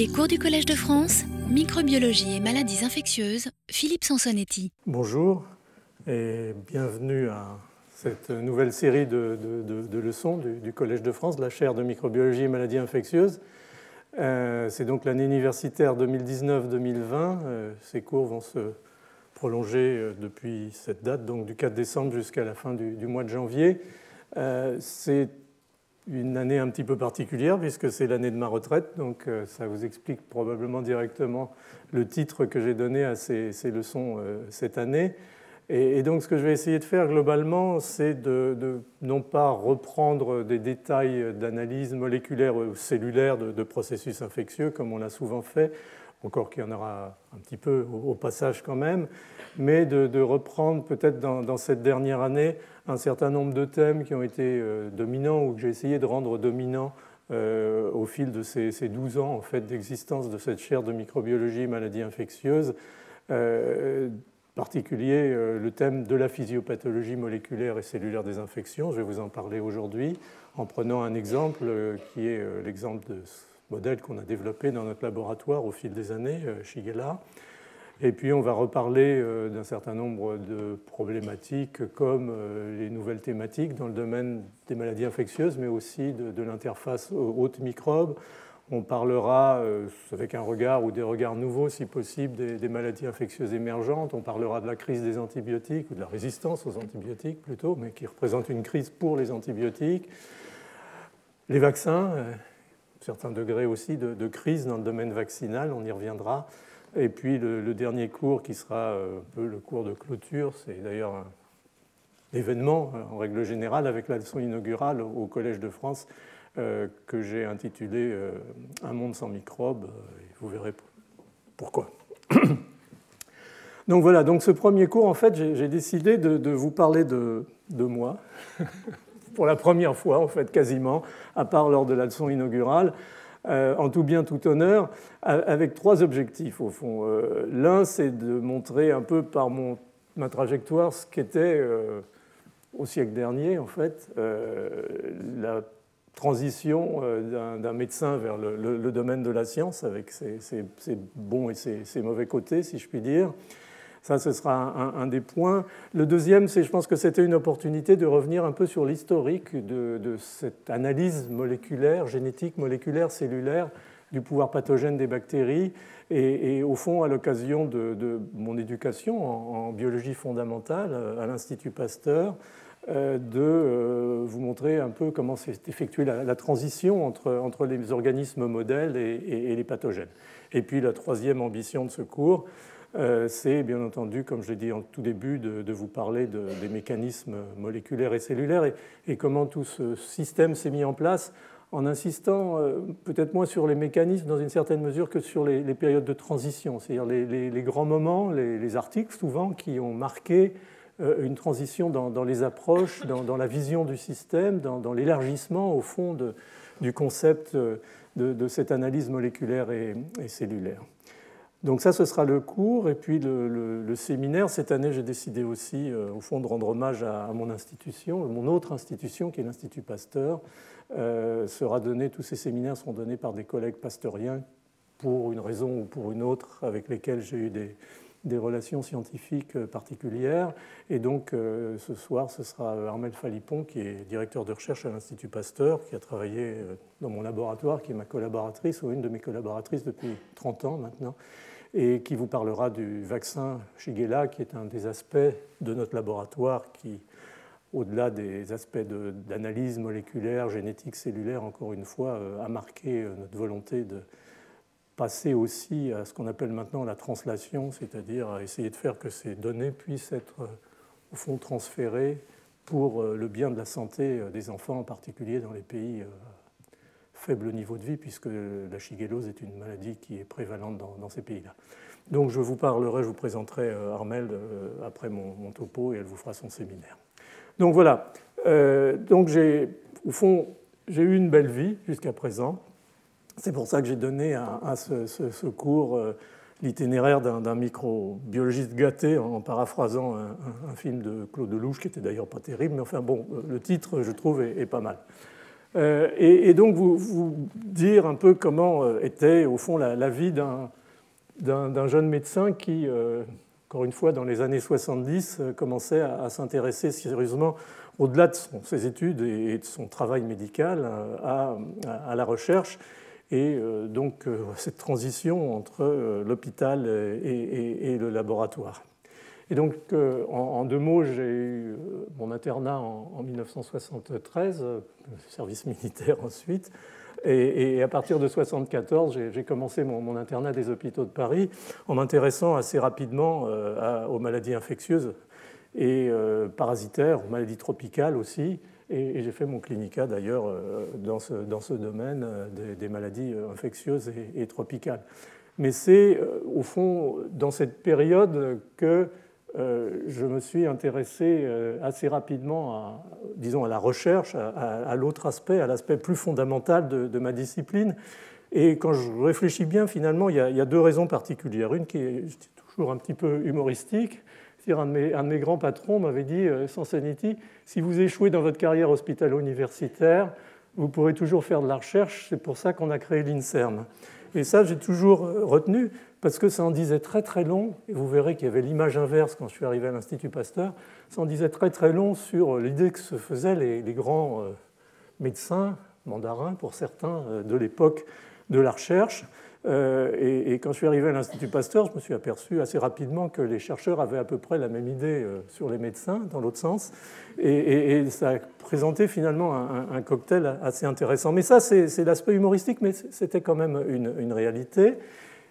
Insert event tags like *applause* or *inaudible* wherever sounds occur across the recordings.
Les cours du Collège de France, microbiologie et maladies infectieuses, Philippe Sansonetti. Bonjour et bienvenue à cette nouvelle série de, leçons du, Collège de France, la chaire de microbiologie et maladies infectieuses. Euh, c'est donc l'année universitaire 2019-2020. Euh, ces cours vont se prolonger euh, depuis cette date, donc du 4 décembre jusqu'à la fin du, mois de janvier. c'est une année un petit peu particulière puisque c'est l'année de ma retraite, donc euh, ça vous explique probablement directement le titre que j'ai donné à ces, leçons euh, cette année. Et, donc ce que je vais essayer de faire globalement, c'est de, non pas reprendre des détails d'analyse moléculaire ou cellulaire de, processus infectieux comme on l'a souvent fait, encore qu'il y en aura un petit peu au, passage quand même, mais de, reprendre peut-être dans, cette dernière année un certain nombre de thèmes qui ont été euh, dominants ou que j'ai essayé de rendre dominants euh, au fil de ces, 12 ans en fait, d'existence de cette chaire de microbiologie et maladies infectieuses. Euh, particulier le thème de la physiopathologie moléculaire et cellulaire des infections. Je vais vous en parler aujourd'hui en prenant un exemple qui est l'exemple de modèle qu'on a développé dans notre laboratoire au fil des années, Shigella. Et puis on va reparler euh, d'un certain nombre de problématiques comme euh, les nouvelles thématiques dans le domaine des maladies infectieuses, mais aussi de, l'interface haute microbe. On parlera euh, avec un regard ou des regards nouveaux, si possible, des, maladies infectieuses émergentes. On parlera de la crise des antibiotiques ou de la résistance aux antibiotiques plutôt, mais qui représente une crise pour les antibiotiques. Les vaccins, certain degré aussi de, crise dans le domaine vaccinal, on y reviendra. Et puis le, dernier cours qui sera euh, un peu le cours de clôture, c'est d'ailleurs un événement euh, en règle générale avec la leçon inaugurale au Collège de France euh, que j'ai intitulé Un monde sans microbes. vous verrez pourquoi. Donc voilà, donc ce premier cours, en fait, j'ai décidé de, vous parler de moi, pour la première fois, en fait, quasiment, à part lors de la leçon inaugurale. Euh, en tout bien, tout honneur, avec trois objectifs au fond. Euh, l'un, c'est de montrer un peu par mon, ma trajectoire ce qu'était euh, au siècle dernier, en fait, la transition d'un médecin vers le, domaine de la science, avec ses, ses bons et ses, mauvais côtés, si je puis dire. Ça, ce sera un, des points. Le deuxième, c'est, je pense que c'était une opportunité de revenir un peu sur l'historique de, cette analyse moléculaire, génétique, moléculaire, cellulaire du pouvoir pathogène des bactéries. Et, au fond, à l'occasion de, mon éducation en, biologie fondamentale à l'Institut Pasteur, euh, de euh, vous montrer un peu comment s'est effectuée la, transition entre, les organismes modèles et, les pathogènes. Et puis la troisième ambition de ce cours, euh, c'est bien entendu, comme je l'ai dit en tout début, de, vous parler des mécanismes moléculaires et cellulaires et, comment tout ce système s'est mis en place en insistant euh, peut-être moins sur les mécanismes dans une certaine mesure que sur les, périodes de transition, c'est-à-dire les, grands moments, les, articles souvent qui ont marqué euh, une transition dans, les approches, dans, la vision du système, dans, l'élargissement au fond du concept de, cette analyse moléculaire et cellulaire. Donc ça, ce sera le cours. Et puis le, séminaire, cette année, j'ai décidé aussi, euh, au fond, de rendre hommage à, mon institution, mon autre institution, qui est l'Institut Pasteur. Euh, sera donné, tous ces séminaires seront donnés par des collègues pasteuriens pour une raison ou pour une autre, avec lesquels j'ai eu des, relations scientifiques euh, particulières. Et donc, ce soir, ce sera Armel Falipon, qui est directeur de recherche à l'Institut Pasteur, qui a travaillé dans mon laboratoire, qui est ma collaboratrice, ou une de mes collaboratrices depuis 30 ans maintenant, et qui vous parlera du vaccin Shigella, qui est un des aspects de notre laboratoire qui, au-delà des aspects d'analyse moléculaire, génétique, cellulaire, encore une fois, euh, a marqué euh, notre volonté de passer aussi à ce qu'on appelle maintenant la translation, c'est-à-dire essayer de faire que ces données puissent être, euh, au fond, transférées pour le bien de la santé des enfants, en particulier dans les pays faible niveau de vie, puisque la chigellose est une maladie qui est prévalente dans, ces pays-là. Donc je vous parlerai, je vous présenterai euh, Armel euh, après mon, topo et elle vous fera son séminaire. Donc voilà, euh, donc j'ai, au fond, j'ai eu une belle vie jusqu'à présent. C'est pour ça que j'ai donné à, ce, cours l'itinéraire d'un microbiologiste gâté en paraphrasant un, film de Claude Lelouch qui était d'ailleurs pas terrible, mais enfin bon, le titre je trouve est pas mal. Et, donc vous, dire un peu comment était au fond la, vie d'un jeune médecin qui, encore une fois, dans les années 70, commençait à, s'intéresser sérieusement, au-delà de ses études et de son travail médical, à, la recherche et euh, donc euh, *laughs* cette transition entre euh, l'hôpital et, le laboratoire. Et donc, en, deux mots, j'ai eu mon internat en, 1973, *laughs* service militaire ensuite, et, à partir de 1974, j'ai commencé mon, internat des hôpitaux de Paris en m'intéressant assez rapidement aux maladies infectieuses et parasitaires, aux maladies tropicales aussi, et, j'ai fait mon clinica d'ailleurs euh, dans ce, dans ce domaine euh, des, maladies euh, infectieuses et, tropicales. Mais c'est au fond dans cette période que je me suis intéressé assez rapidement à, disons, à la recherche, à, l'autre aspect, à l'aspect plus fondamental de, ma discipline. Et quand je réfléchis bien, finalement, il y, a, deux raisons particulières. Une qui est toujours un petit peu humoristique, un de, mes, un de mes grands patrons m'avait dit, euh, Sansanity, si vous échouez dans votre carrière hospitalo-universitaire, vous pourrez toujours faire de la recherche, c'est pour ça qu'on a créé l'INSERM. Et ça, j'ai toujours euh, retenu, parce que ça en disait très très long, et vous verrez qu'il y avait l'image inverse quand je suis arrivé à l'Institut Pasteur, ça en disait très très long sur l'idée que se faisaient les, grands euh, médecins, mandarins pour certains, de l'époque de la recherche, euh, et, quand je suis arrivé à l'Institut Pasteur, je me suis aperçu assez rapidement que les chercheurs avaient à peu près la même idée euh, sur les médecins, dans l'autre sens. Et, ça a présenté finalement un, cocktail assez intéressant. Mais ça, c'est l'aspect humoristique, mais c'était quand même une, réalité.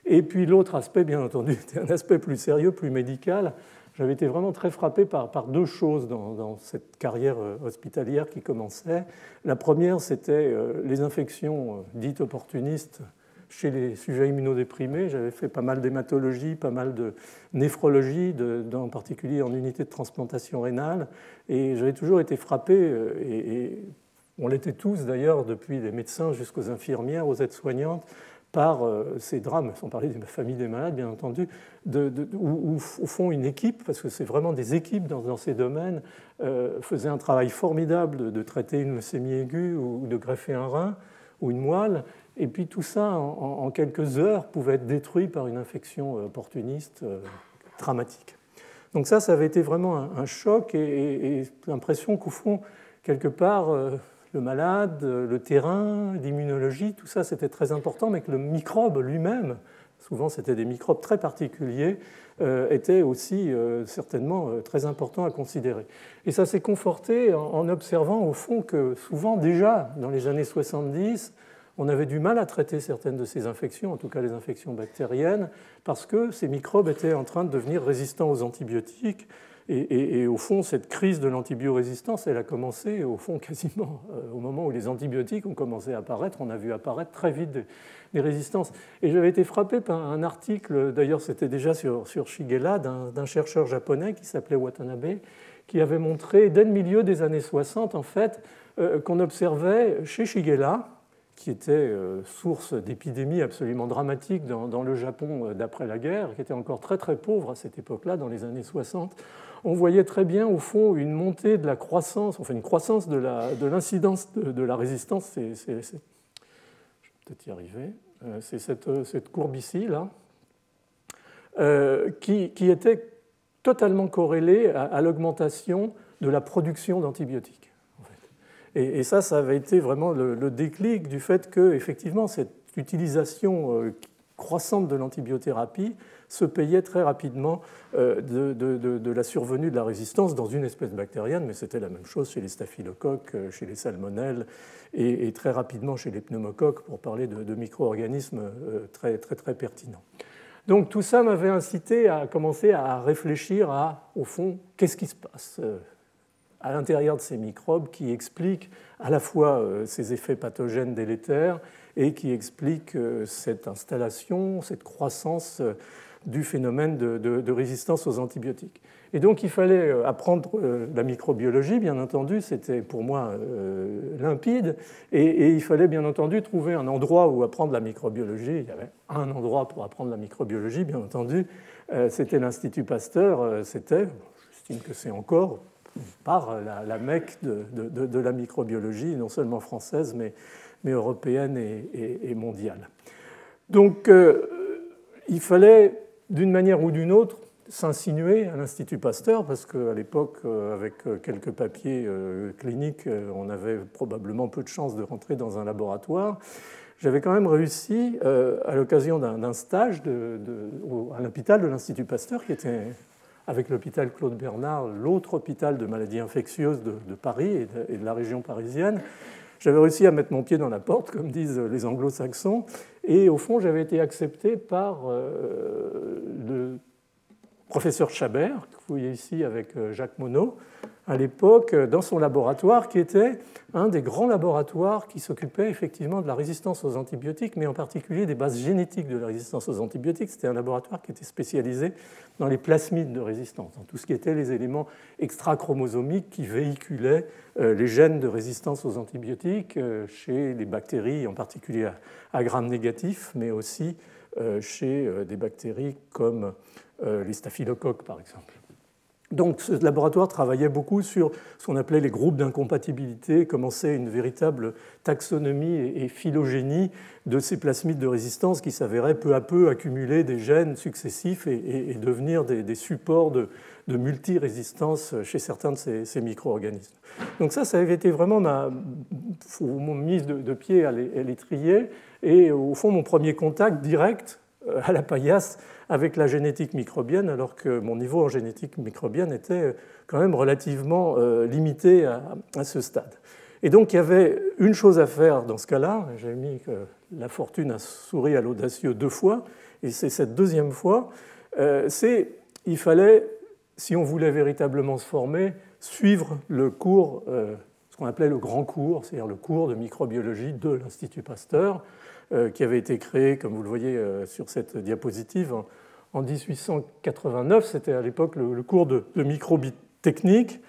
Et puis l'autre aspect, bien entendu, était *laughs* un aspect plus sérieux, plus médical. J'avais été vraiment très frappé par, deux choses dans, cette carrière euh, hospitalière qui commençait. La première, c'était les infections dites opportunistes chez les sujets immunodéprimés. J'avais fait pas mal d'hématologie, pas mal de néphrologie, en particulier en unité de transplantation rénale. Et j'avais toujours été frappé, euh, et, on l'était tous d'ailleurs, depuis les médecins jusqu'aux infirmières, aux aides-soignantes, par euh, ces drames, sans parler de la famille des malades, bien entendu, où, au fond une équipe, parce que c'est vraiment des équipes dans, ces domaines, euh, faisait un travail formidable de, traiter une leucémie aiguë ou de greffer un rein ou une moelle, et puis tout ça, en, quelques heures, pouvait être détruit par une infection euh, opportuniste euh, dramatique. Donc ça, ça avait été vraiment un, choc et, l'impression qu'au fond, quelque part, le malade, le terrain, l'immunologie, tout ça, c'était très important, mais que le microbe lui-même, souvent c'était des microbes très particuliers, était aussi certainement très important à considérer. Et ça s'est conforté en observant au fond que souvent déjà dans les années 70, on avait du mal à traiter certaines de ces infections, en tout cas les infections bactériennes, parce que ces microbes étaient en train de devenir résistants aux antibiotiques. Et, au fond, cette crise de l'antibiorésistance, elle a commencé au fond quasiment euh, au moment où les antibiotiques ont commencé à apparaître. On a vu apparaître très vite des, résistances. Et j'avais été frappé par un article, d'ailleurs c'était déjà sur, Shigella, d'un chercheur japonais qui s'appelait Watanabe, qui avait montré dès le milieu des années 60, en fait, euh, qu'on observait chez Shigella, qui était euh, source d'épidémies absolument dramatiques dans, le Japon euh, d'après la guerre, qui était encore très très pauvre à cette époque-là, dans les années 60, on voyait très bien au fond une montée de la croissance, enfin une croissance de l'incidence de, la résistance. je vais peut-être y arriver. Euh, c'est cette, courbe ici, là, qui, était totalement corrélée à l'augmentation de la production d'antibiotiques. Et, ça, ça avait été vraiment le, déclic du fait que, effectivement, cette utilisation euh, croissante de l'antibiothérapie se payait très rapidement euh, de, la survenue de la résistance dans une espèce bactérienne, mais c'était la même chose chez les staphylocoques, euh, chez les salmonelles et, très rapidement chez les pneumocoques, pour parler de, micro-organismes très, très, très pertinents. Donc tout ça m'avait incité à commencer à réfléchir à, au fond, qu'est-ce qui se passe à l'intérieur de ces microbes qui expliquent à la fois euh, ces effets pathogènes délétères et qui expliquent euh, cette installation, cette croissance euh, du phénomène de, résistance aux antibiotiques. Et donc il fallait apprendre la microbiologie, bien entendu, c'était pour moi limpide, et, il fallait bien entendu trouver un endroit où apprendre la microbiologie. Il y avait un endroit pour apprendre la microbiologie, bien entendu, c'était l'Institut Pasteur, c'était, j'estime que c'est encore, par la, la mecque de, la microbiologie, non seulement française, mais, européenne et, mondiale. Donc, il fallait, d'une manière ou d'une autre, s'insinuer à l'Institut Pasteur, parce qu'à l'époque, euh, avec euh, quelques papiers euh, cliniques, on avait probablement peu de chances de rentrer dans un laboratoire. J'avais quand même réussi, à l'occasion d'un stage à l'hôpital de l'Institut Pasteur, qui était avec l'hôpital Claude Bernard, l'autre hôpital de maladies infectieuses de, Paris et de, la région parisienne. J'avais réussi à mettre mon pied dans la porte, comme disent les anglo-saxons, et au fond, j'avais été accepté par le professeur Chabert, que vous voyez ici avec euh, Jacques Monod, à l'époque euh, dans son laboratoire, qui était un des grands laboratoires qui s'occupait effectivement de la résistance aux antibiotiques, mais en particulier des bases génétiques de la résistance aux antibiotiques. C'était un laboratoire qui était spécialisé dans les plasmides de résistance, dans tout ce qui était les éléments extrachromosomiques qui véhiculaient euh, les gènes de résistance aux antibiotiques chez les bactéries, en particulier à Gram négatif, mais aussi chez des bactéries comme euh, les staphylocoques par exemple. Donc ce laboratoire travaillait beaucoup sur ce qu'on appelait les groupes d'incompatibilité, commençait une véritable taxonomie et phylogénie de ces plasmides de résistance qui s'avéraient peu à peu accumuler des gènes successifs et, devenir des, supports de, multirésistance chez certains de ces, micro-organismes. Donc ça, ça avait été vraiment ma, mise de, pied à l'étrier et au fond mon premier contact direct à la paillasse avec la génétique microbienne, alors que mon niveau en génétique microbienne était quand même relativement euh, limité à, ce stade. Et donc il y avait une chose à faire dans ce cas-là, j'ai mis que la fortune a souri à l'audacieux deux fois, et c'est cette deuxième fois, euh, c'est il fallait, si on voulait véritablement se former, suivre le cours, euh, ce qu'on appelait le grand cours, c'est-à-dire le cours de microbiologie de l'Institut Pasteur, qui avait été créé, comme vous le voyez sur cette diapositive, en 1889. C'était à l'époque le, cours de, microbie technique.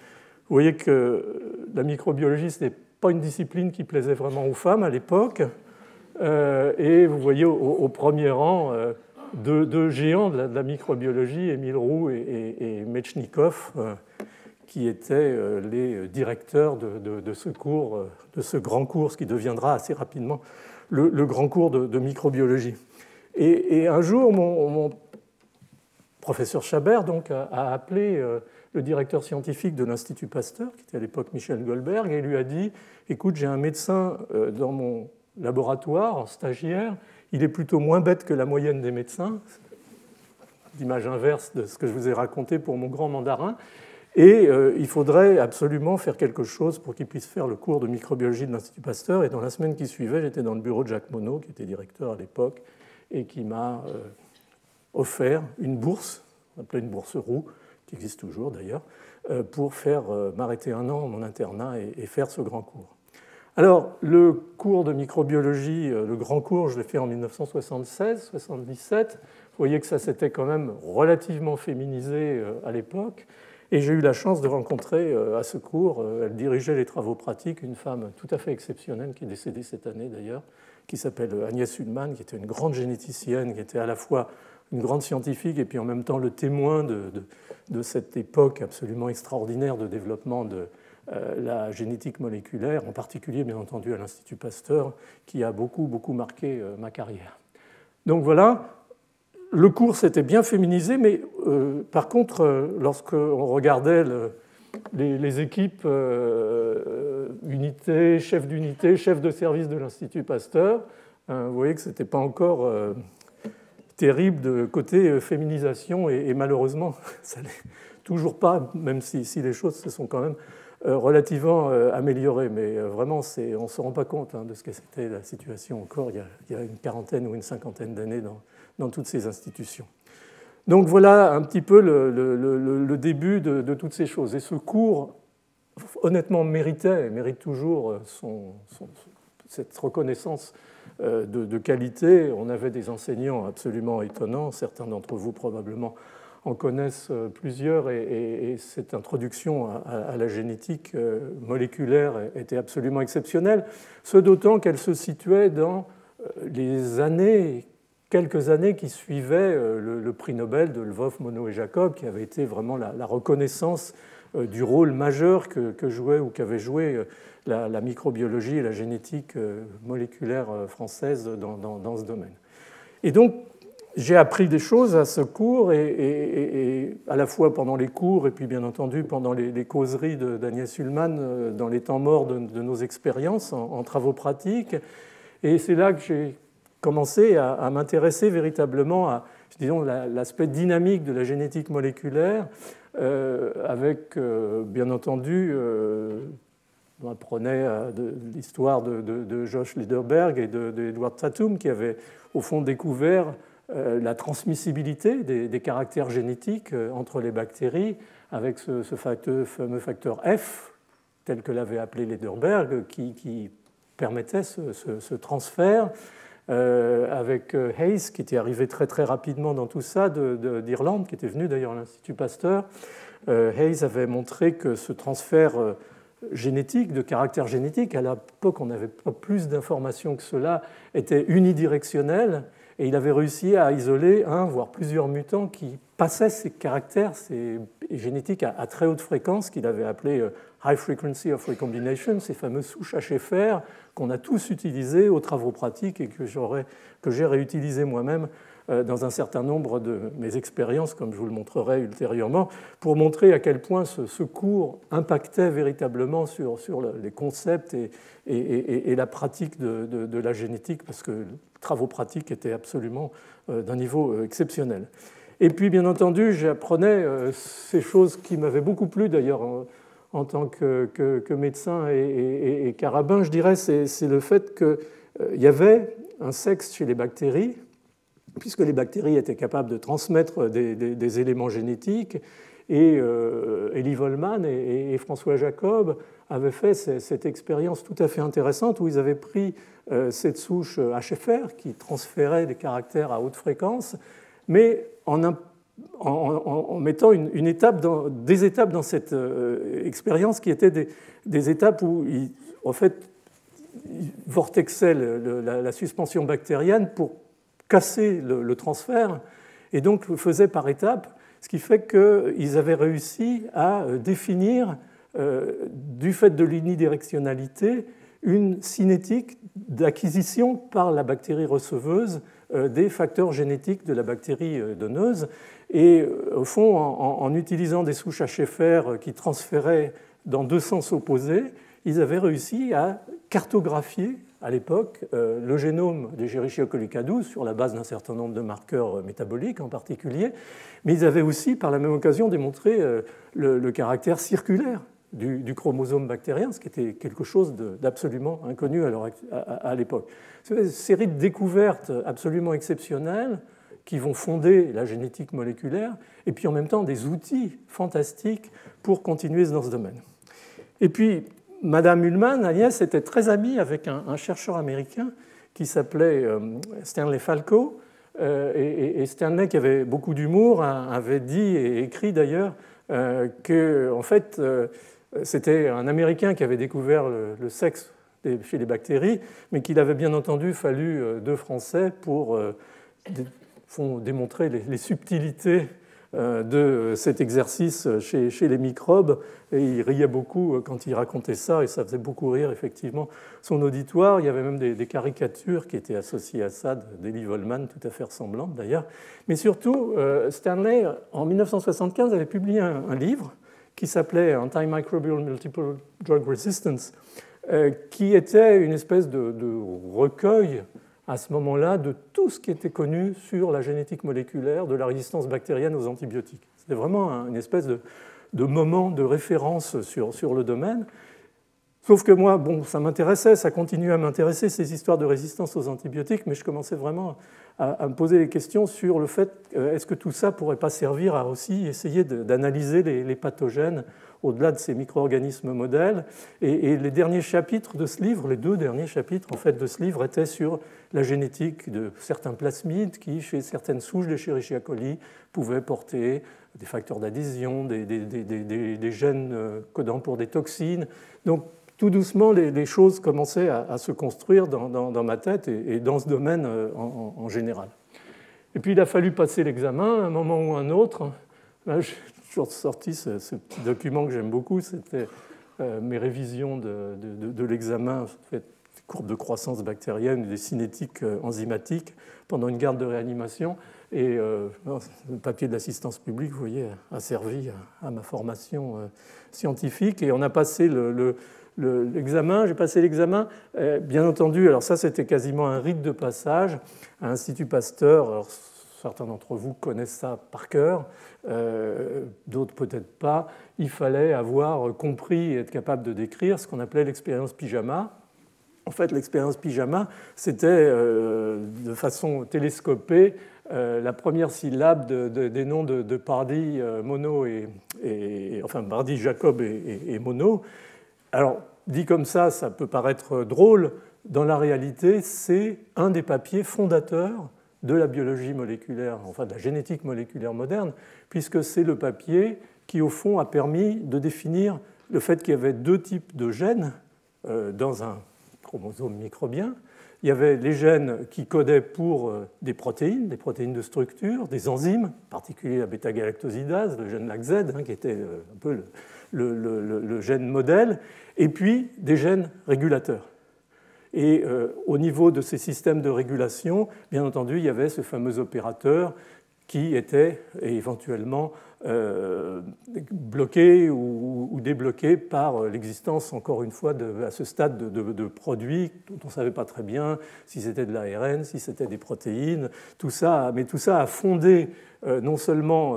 Vous voyez que la microbiologie, ce n'est pas une discipline qui plaisait vraiment aux femmes à l'époque. Euh, et vous voyez au, premier rang euh, deux, géants de la, microbiologie, Émile Roux et, et, euh, qui étaient les directeurs de, ce cours, de ce grand cours, ce qui deviendra assez rapidement le, grand cours de, microbiologie. Et, un jour, mon professeur Chabert donc, a, appelé euh, le directeur scientifique de l'Institut Pasteur, qui était à l'époque Michel Goldberg, et lui a dit Écoute, j'ai un médecin euh, dans mon laboratoire, en stagiaire, il est plutôt moins bête que la moyenne des médecins, l'image inverse de ce que je vous ai raconté pour mon grand mandarin, et euh, il faudrait absolument faire quelque chose pour qu'il puisse faire le cours de microbiologie de l'Institut Pasteur. Et dans la semaine qui suivait, j'étais dans le bureau de Jacques Monod, qui était directeur à l'époque, et qui m'a offert une bourse, appelée une bourse roue, qui existe toujours d'ailleurs, euh, pour faire euh, m'arrêter un an mon internat et faire ce grand cours. Alors, le cours de microbiologie, euh, le grand cours, je l'ai fait en 1976-77. Vous voyez que ça s'était quand même relativement féminisé à l'époque. Et j'ai eu la chance de rencontrer à ce cours, elle dirigeait les travaux pratiques, une femme tout à fait exceptionnelle, qui est décédée cette année d'ailleurs, qui s'appelle Agnès Hudman, qui était une grande généticienne, qui était à la fois une grande scientifique et puis en même temps le témoin de, cette époque absolument extraordinaire de développement de euh, la génétique moléculaire, en particulier bien entendu à l'Institut Pasteur, qui a beaucoup, beaucoup marqué euh, ma carrière. Donc voilà, le cours s'était bien féminisé, mais euh, par contre, lorsqu'on regardait les, équipes unité, chef d'unité, chef de service de l'Institut Pasteur, vous voyez que ce n'était pas encore terrible de côté euh, féminisation et, malheureusement, *laughs* ça n'est toujours pas, même si, les choses se sont quand même euh, relativement euh, améliorées. Mais vraiment, on ne se rend pas compte hein, de ce que c'était la situation encore il y, a, une quarantaine ou une cinquantaine d'années dans, toutes ces institutions. Donc voilà un petit peu le, début de, toutes ces choses. Et ce cours, honnêtement, méritait, mérite toujours cette reconnaissance euh, de, qualité. On avait des enseignants absolument étonnants, certains d'entre vous probablement en connaissent euh, plusieurs, et, cette introduction à, la génétique euh, moléculaire était absolument exceptionnelle, ce d'autant qu'elle se situait dans les années, quelques années qui suivaient le, prix Nobel de Lvov, Monod et Jacob, qui avait été vraiment la, reconnaissance du rôle majeur que, jouait ou qu'avait joué la, microbiologie et la génétique moléculaire française dans, ce domaine. Et donc, j'ai appris des choses à ce cours, et, à la fois pendant les cours et puis bien entendu pendant les, causeries d'Agnès Ullmann dans les temps morts de, nos expériences en, travaux pratiques. Et c'est là que j'ai commencé à à véritablement à disons, l'aspect dynamique de la génétique moléculaire, euh, avec, euh, bien entendu, euh, on apprenait l'histoire de, Josh Liederberg et d'Edward Tatum, qui avaient au fond découvert la transmissibilité des, caractères génétiques entre les bactéries, avec ce, fameux facteur F, tel que l'avait appelé Liederberg, qui, permettait ce transfert. Euh, avec euh, Hayes, qui était arrivé très très rapidement dans tout ça, d'Irlande, qui était venu d'ailleurs à l'Institut Pasteur. Euh, Hayes avait montré que ce transfert génétique, de caractère génétique, à l'époque on n'avait pas plus d'informations que cela, était unidirectionnel, et il avait réussi à isoler un, voire plusieurs mutants qui passaient ces caractères ces génétiques à, très haute fréquence, qu'il avait appelé High Frequency of Recombination, ces fameuses souches HFR qu'on a tous utilisées aux travaux pratiques et que j'ai réutilisé moi-même euh, dans un certain nombre de mes expériences, comme je vous le montrerai ultérieurement, pour montrer à quel point ce, cours impactait véritablement sur, les concepts et, la pratique de, la génétique, parce que travaux pratiques étaient absolument euh, d'un niveau euh, exceptionnel. Et puis, bien entendu, j'apprenais ces choses qui m'avaient beaucoup plu d'ailleurs en tant que, médecin et, carabin, je dirais, c'est le fait qu'il euh, y avait un sexe chez les bactéries, puisque les bactéries étaient capables de transmettre des, éléments génétiques. Et euh, Elie Volman et, François Jacob avaient fait cette expérience tout à fait intéressante où ils avaient pris euh, cette souche HFR qui transférait des caractères à haute fréquence, mais en, mettant une, étape des étapes dans cette euh, expérience qui étaient des, étapes où, il, en fait, vortexait la, suspension bactérienne pour casser le, transfert et donc faisait par étapes, ce qui fait qu'ils avaient réussi à euh, définir, euh, du fait de l'unidirectionnalité, une cinétique d'acquisition par la bactérie receveuse des facteurs génétiques de la bactérie donneuse. Et euh, au fond, en, utilisant des souches HFR qui transféraient dans deux sens opposés, ils avaient réussi à cartographier à l'époque euh, le génome des coli 12 sur la base d'un certain nombre de marqueurs euh, métaboliques en particulier, mais ils avaient aussi par la même occasion démontré le, caractère circulaire du, chromosome bactérien, ce qui était quelque chose d'absolument inconnu à l'époque. C'est une série de découvertes absolument exceptionnelles qui vont fonder la génétique moléculaire, et puis en même temps des outils fantastiques pour continuer dans ce domaine. Et puis, Madame Ullmann, Agnès, était très amie avec un, chercheur américain qui s'appelait euh, Stanley Falco. Euh, et, Stanley, qui avait beaucoup d'humour, avait dit et écrit d'ailleurs euh, que, en fait, c'était un Américain qui avait découvert le, sexe chez les bactéries, mais qu'il avait bien entendu fallu deux Français pour font démontrer les, subtilités euh, de cet exercice chez, les microbes. Et il riait beaucoup euh, quand il racontait ça, et ça faisait beaucoup rire effectivement son auditoire. Il y avait même des, caricatures qui étaient associées à ça, d'Elie Volman, tout à fait ressemblantes d'ailleurs. Mais surtout, euh, Stanley, en 1975, avait publié un, livre qui s'appelait Antimicrobial Multiple Drug Resistance, qui était une espèce de, de recueil à ce moment-là de tout ce qui était connu sur la génétique moléculaire de la résistance bactérienne aux antibiotiques. C'était vraiment une espèce de, moment de référence sur, sur le domaine. Sauf que moi, bon, ça m'intéressait, ça continue à m'intéresser, ces histoires de résistance aux antibiotiques, mais je commençais vraiment à, me poser des questions sur le fait, euh, est-ce que tout ça pourrait pas servir à aussi essayer d'analyser les, pathogènes au-delà de ces micro-organismes modèles et, les derniers chapitres de ce livre, les deux derniers chapitres en fait de ce livre étaient sur la génétique de certains plasmides qui, chez certaines souches d'Escherichia coli, pouvaient porter des facteurs d'adhésion, des, gènes euh, codants pour des toxines. Donc tout doucement, les, choses commençaient à, se construire dans, ma tête et, dans ce domaine euh, en, général. Et puis il a fallu passer l'examen, un moment ou un autre. je, toujours sorti ce, petit document que j'aime beaucoup, c'était mes révisions de, l'examen, courbes de croissance bactérienne, des cinétiques enzymatiques pendant une garde de réanimation. Et le papier de l'assistance publique, vous voyez, a servi à, ma formation scientifique. Et on a passé le l'examen, j'ai passé l'examen, euh, bien entendu, alors ça c'était quasiment un rite de passage à l'Institut Pasteur. certains d'entre vous connaissent ça par cœur, euh, d'autres peut-être pas. Il fallait avoir compris et être capable de décrire ce qu'on appelait l'expérience pyjama. En fait, l'expérience pyjama, c'était euh, de façon télescopée la première syllabe des noms de, de Pardy, Mono et, enfin Jacob et, et Mono. Alors, dit comme ça, ça peut paraître drôle. Dans la réalité, c'est un des papiers fondateurs de la biologie moléculaire, enfin de la génétique moléculaire moderne, puisque c'est le papier qui, au fond, a permis de définir le fait qu'il y avait deux types de gènes euh, dans un chromosome microbien. Il y avait les gènes qui codaient pour euh, des protéines, des protéines de structure, des enzymes, en particulier la bêta-galactosidase, le gène LACZ, hein, qui était euh, un peu le, gène modèle, et puis des gènes régulateurs. Et euh, au niveau de ces systèmes de régulation, bien entendu, il y avait ce fameux opérateur qui était éventuellement euh, bloqué ou, débloqué par l'existence, encore une fois, à ce stade de, produits dont on ne savait pas très bien si c'était de l'ARN, si c'était des protéines, tout ça, mais tout ça a fondé euh, non seulement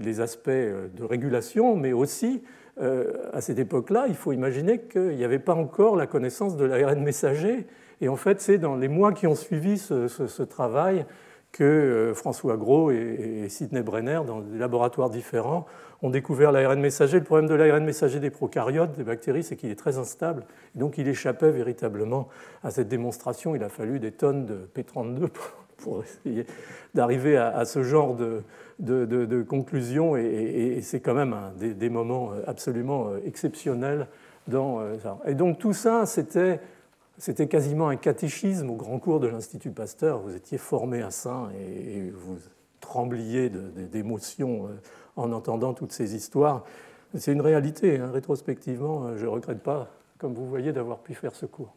les aspects de régulation, mais aussi à cette époque-là, il faut imaginer qu'il n'y avait pas encore la connaissance de l'ARN messager. Et en fait, c'est dans les mois qui ont suivi ce, travail que euh, François Gros et, Sidney Brenner, dans des laboratoires différents, ont découvert l'ARN messager. Le problème de l'ARN messager des prokaryotes, des bactéries, c'est qu'il est très instable. donc, il échappait véritablement à cette démonstration. Il a fallu des tonnes de P32 pour, essayer d'arriver à, ce genre de, de, conclusion et, c'est quand même des, moments euh, absolument euh, exceptionnels dans euh, ça. Et donc tout ça, c'était, c'était quasiment un catéchisme au grand cours de l'Institut Pasteur. Vous étiez formé à ça et, vous trembliez d'émotion en entendant toutes ces histoires. C'est une réalité, hein. rétrospectivement, je ne regrette pas, comme vous voyez, d'avoir pu faire ce cours.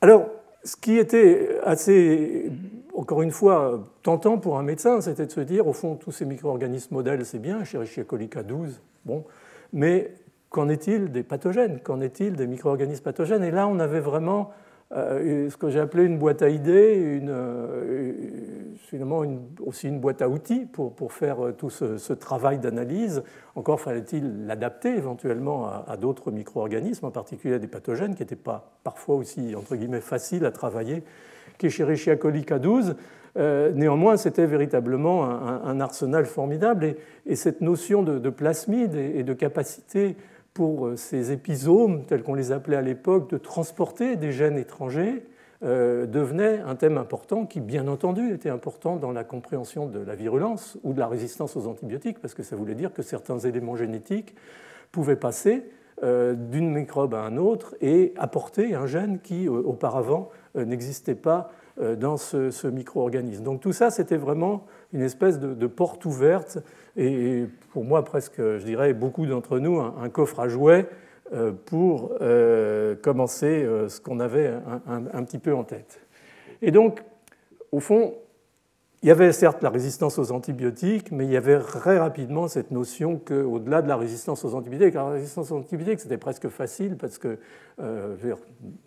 Alors, ce qui était assez, encore une fois, tentant pour un médecin, c'était de se dire, au fond, tous ces micro-organismes modèles, c'est bien, Escherichia colica 12, bon, mais qu'en est-il des pathogènes? Qu'en est-il des micro-organismes pathogènes? Et là, on avait vraiment euh, ce que j'ai appelé une boîte à idées, euh, finalement aussi une boîte à outils pour, faire euh, tout ce, travail d'analyse. Encore fallait-il l'adapter éventuellement à, d'autres micro-organismes, en particulier à des pathogènes qui n'étaient pas parfois aussi entre guillemets faciles à travailler qu'Escherichia coli K12. néanmoins, c'était véritablement un, arsenal formidable et, et cette notion de, de plasmide et de capacité pour euh, ces épisomes, tels qu'on les appelait à l'époque, de transporter des gènes étrangers, euh, devenait un thème important qui, bien entendu, était important dans la compréhension de la virulence ou de la résistance aux antibiotiques, parce que ça voulait dire que certains éléments génétiques pouvaient passer euh, d'une microbe à un autre et apporter un gène qui, auparavant, n'existait pas dans ce, micro-organisme. Donc tout ça, c'était vraiment une espèce de porte ouverte et pour moi presque, je dirais, beaucoup d'entre nous, un, coffre à jouets euh, pour euh, commencer euh, ce qu'on avait un, petit peu en tête. Et donc, au fond, il y avait certes la résistance aux antibiotiques, mais il y avait très rapidement cette notion qu'au-delà de la résistance aux antibiotiques, la résistance aux antibiotiques, c'était presque facile parce que euh,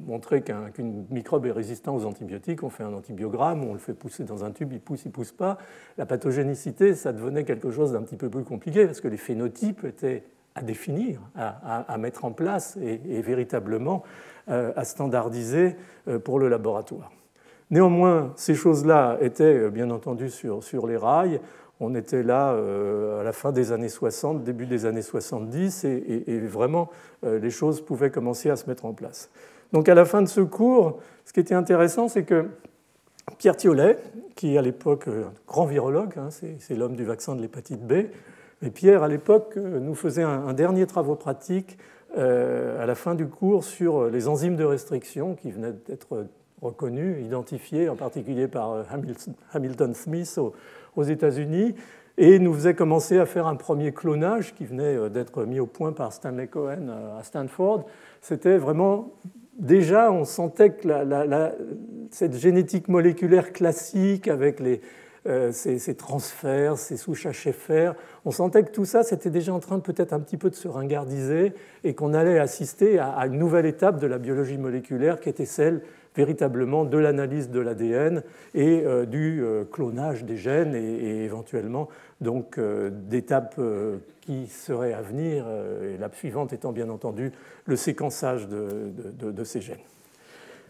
montrer qu'une microbe est résistant aux antibiotiques, on fait un antibiogramme, on le fait pousser dans un tube, il pousse, il pousse pas. La pathogénicité, ça devenait quelque chose d'un petit peu plus compliqué parce que les phénotypes étaient à définir, à, mettre en place et, véritablement euh, à standardiser euh, pour le laboratoire. Néanmoins, ces choses-là étaient euh, bien entendu sur, sur, les rails. On était là euh, à la fin des années 60, début des années 70, et, vraiment, euh, les choses pouvaient commencer à se mettre en place. Donc à la fin de ce cours, ce qui était intéressant, c'est que Pierre Thiolet, qui à l'époque grand virologue, hein, c'est l'homme du vaccin de l'hépatite B, et Pierre, à l'époque, nous faisait un, un, dernier travaux pratique à la fin du cours sur les enzymes de restriction qui venaient d'être reconnu, identifié en particulier par euh, Hamilton Smith aux États-Unis. et nous faisait commencer à faire un premier clonage qui venait d'être mis au point par Stanley Cohen à Stanford. C'était vraiment déjà, on sentait que cette génétique moléculaire classique avec les, euh, ces, transferts, ces souches HFR, on sentait que tout ça, c'était déjà en train peut-être un petit peu de se ringardiser et qu'on allait assister à, une nouvelle étape de la biologie moléculaire qui était celle véritablement de l'analyse de l'ADN et euh, du euh, clonage des gènes et, éventuellement donc d'étapes qui seraient à venir, et la suivante étant bien entendu le séquençage de, ces gènes.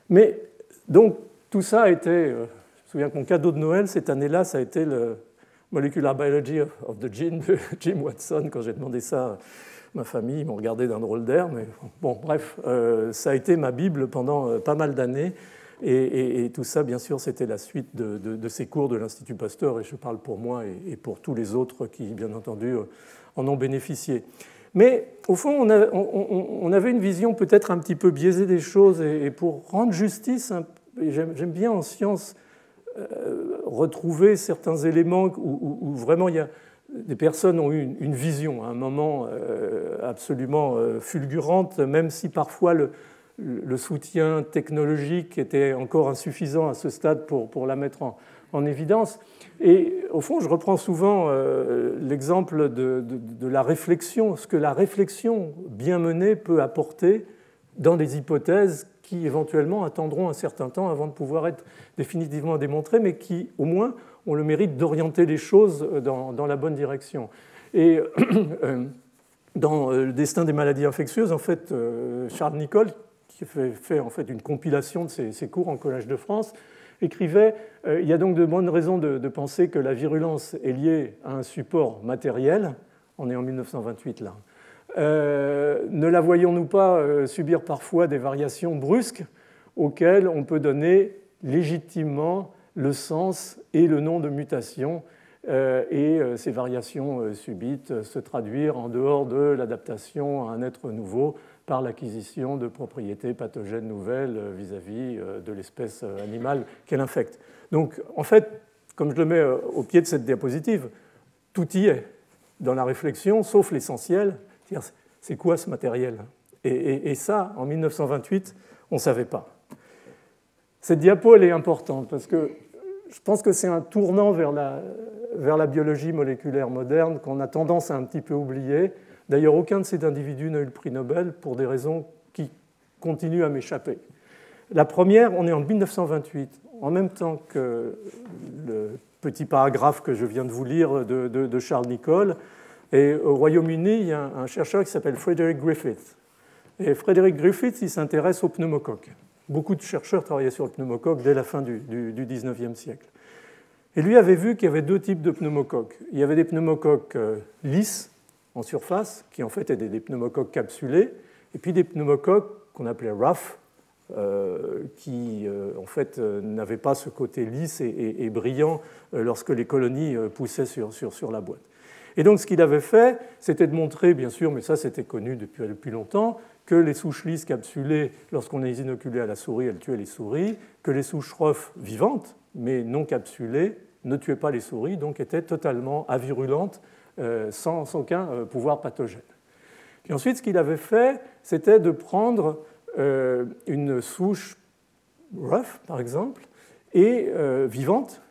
Mais donc tout ça a été, je me souviens que mon cadeau de Noël cette année-là, ça a été le Molecular Biology of the Gene de *laughs* Jim Watson quand j'ai demandé ça ma famille, m'ont regardé d'un drôle d'air, mais bon, bref, euh, ça a été ma Bible pendant euh, pas mal d'années. Et, tout ça, bien sûr, c'était la suite de, ces cours de l'Institut Pasteur, et je parle pour moi et, pour tous les autres qui, bien entendu, euh, en ont bénéficié. Mais au fond, on, avait une vision peut-être un petit peu biaisée des choses, et, pour rendre justice, j'aime bien en science retrouver certains éléments où, vraiment il y a des personnes ont eu une, vision à un moment euh, absolument euh, fulgurante, même si parfois le, soutien technologique était encore insuffisant à ce stade pour, la mettre en, évidence. Et au fond, je reprends souvent euh, l'exemple de, la réflexion, ce que la réflexion bien menée peut apporter dans des hypothèses qui éventuellement attendront un certain temps avant de pouvoir être définitivement démontrées, mais qui au moins ont le mérite d'orienter les choses dans, la bonne direction. Et *clears throat* euh, dans euh, Le destin des maladies infectieuses, en fait, euh, Charles Nicole, qui fait, fait en fait une compilation de ses, cours en Collège de France, écrivait Il y a donc de bonnes raisons de, penser que la virulence est liée à un support matériel. On est en 1928 là. ne la voyons-nous pas subir parfois des variations brusques auxquelles on peut donner légitimement le sens et le nom de mutation euh, et euh, ces variations euh, subites se traduire en dehors de l'adaptation à un être nouveau par l'acquisition de propriétés pathogènes nouvelles vis-à-vis de l'espèce animale qu'elle infecte. Donc en fait, comme je le mets au pied de cette diapositive, tout y est dans la réflexion, sauf l'essentiel, c'est quoi ce matériel? Et, et, ça, en 1928, on ne savait pas. Cette diapo, elle est importante parce que je pense que c'est un tournant vers la, biologie moléculaire moderne qu'on a tendance à un petit peu oublier. D'ailleurs, aucun de ces individus n'a eu le prix Nobel pour des raisons qui continuent à m'échapper. La première, on est en 1928, en même temps que le petit paragraphe que je viens de vous lire de, Charles Nicole. Et au Royaume-Uni, il y a un, un chercheur qui s'appelle Frederick Griffith. Et Frederick Griffith, il s'intéresse aux pneumocoques. Beaucoup de chercheurs travaillaient sur le pneumocoque dès la fin du, XIXe siècle. Et lui avait vu qu'il y avait deux types de pneumocoques. Il y avait des pneumocoques euh, lisses en surface, qui en fait étaient des pneumocoques capsulés, et puis des pneumocoques qu'on appelait rough, euh, qui euh, en fait n'avaient pas ce côté lisse et, brillant lorsque les colonies poussaient sur, sur, sur, la boîte. Et donc ce qu'il avait fait, c'était de montrer, bien sûr, mais ça c'était connu depuis, depuis longtemps, que les souches lisses capsulées, lorsqu'on les inoculait à la souris, elles tuaient les souris, que les souches rough vivantes, mais non capsulées, ne tuaient pas les souris, donc étaient totalement avirulentes, euh, sans, aucun euh, pouvoir pathogène. Puis ensuite, ce qu'il avait fait, c'était de prendre euh, une souche rough, par exemple, et vivante,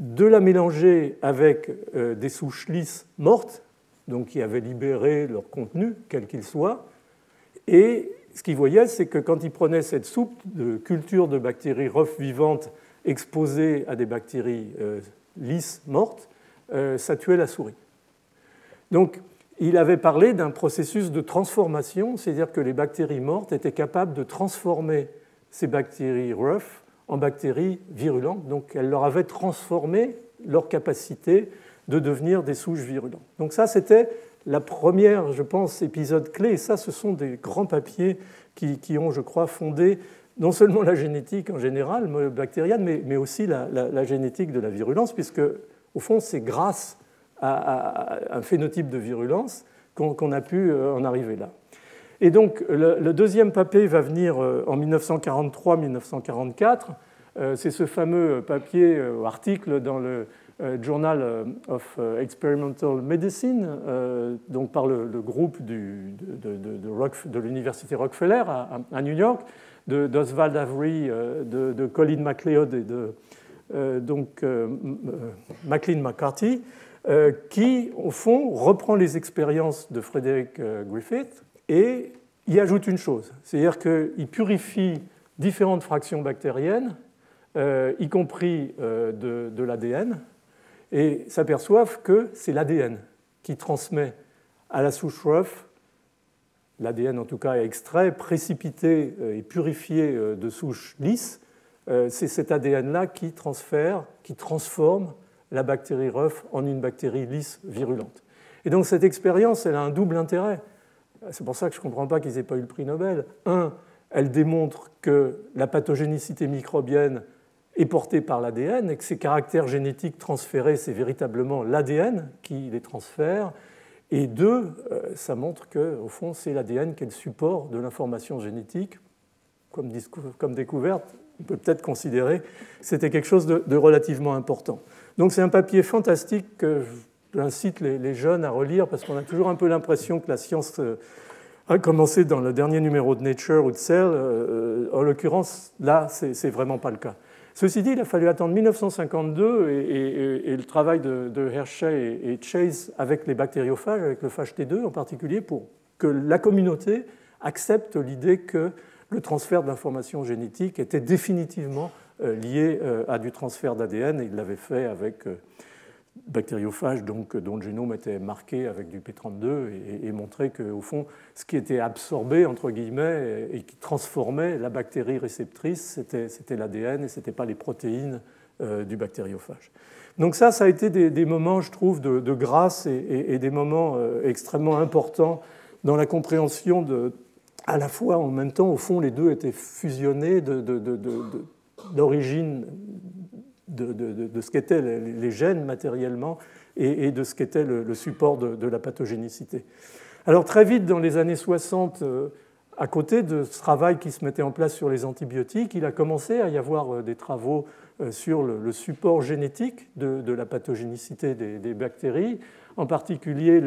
de la mélanger avec des souches lisses mortes, donc qui avaient libéré leur contenu, quel qu'il soit, et ce qu'il voyait, c'est que quand il prenait cette soupe de culture de bactéries rough vivantes exposées à des bactéries euh, lisses mortes, euh, ça tuait la souris. Donc, il avait parlé d'un processus de transformation, c'est-à-dire que les bactéries mortes étaient capables de transformer ces bactéries rough en bactéries virulentes. Donc, elles leur avaient transformé leur capacité de devenir des souches virulentes. Donc, ça, c'était la première, je pense, épisode clé, et ça, ce sont des grands papiers qui, ont, je crois, fondé non seulement la génétique en général bactérienne, mais, aussi la, génétique de la virulence, puisque, au fond, c'est grâce à, un phénotype de virulence qu'on a pu euh, en arriver là. Et donc, le, deuxième papier va venir euh, en 1943-1944. Euh, c'est ce fameux papier, article dans le Journal of Experimental Medicine, donc par le, groupe de, l'université Rockefeller à, New York, d'Oswald Avery, de, Colin MacLeod et de donc, McLean McCarthy, qui, au fond, reprend les expériences de Frédéric Griffith et y ajoute une chose, c'est-à-dire qu'il purifie différentes fractions bactériennes, euh, y compris euh, de, l'ADN, et s'aperçoivent que c'est l'ADN qui transmet à la souche RUF, l'ADN en tout cas est extrait, précipité euh, et purifié de souches lisses, c'est cet ADN-là qui transfère, qui transforme la bactérie RUF en une bactérie lisse virulente. Et donc cette expérience, elle a un double intérêt. C'est pour ça que je ne comprends pas qu'ils n'aient pas eu le prix Nobel. Un, elle démontre que la pathogénicité microbienne est portée par l'ADN et que ces caractères génétiques transférés, c'est véritablement l'ADN qui les transfère. Et deux, euh, ça montre qu'au fond, c'est l'ADN qui est le support de l'information génétique. Comme, comme, découverte, on peut peut-être considérer que c'était quelque chose de, relativement important. Donc c'est un papier fantastique que j'incite les, les, jeunes à relire parce qu'on a toujours un peu l'impression que la science euh, a commencé dans le dernier numéro de Nature ou de Cell. Euh, en l'occurrence, là, c'est vraiment pas le cas. Ceci dit, il a fallu attendre 1952 et, le travail de, Hershey et, Chase avec les bactériophages, avec le phage T2 en particulier, pour que la communauté accepte l'idée que le transfert d'informations génétiques était définitivement euh, lié euh, à du transfert d'ADN. Il l'avait fait avec bactériophages donc, dont le génome était marqué avec du P32 et, et montrait qu'au fond, ce qui était absorbé, entre guillemets, et, qui transformait la bactérie réceptrice, c'était l'ADN et ce n'était pas les protéines euh, du bactériophage. Donc ça, ça a été des, moments, je trouve, de, grâce et, des moments euh, extrêmement importants dans la compréhension de, à la fois, en même temps, au fond, les deux étaient fusionnés d'origine de, ce qu'étaient les gènes matériellement et, de ce qu'était le, support de, la pathogénicité. Alors très vite, dans les années 60, euh, à côté de ce travail qui se mettait en place sur les antibiotiques, il a commencé à y avoir euh, des travaux euh, sur le, support génétique de, la pathogénicité des, bactéries, en particulier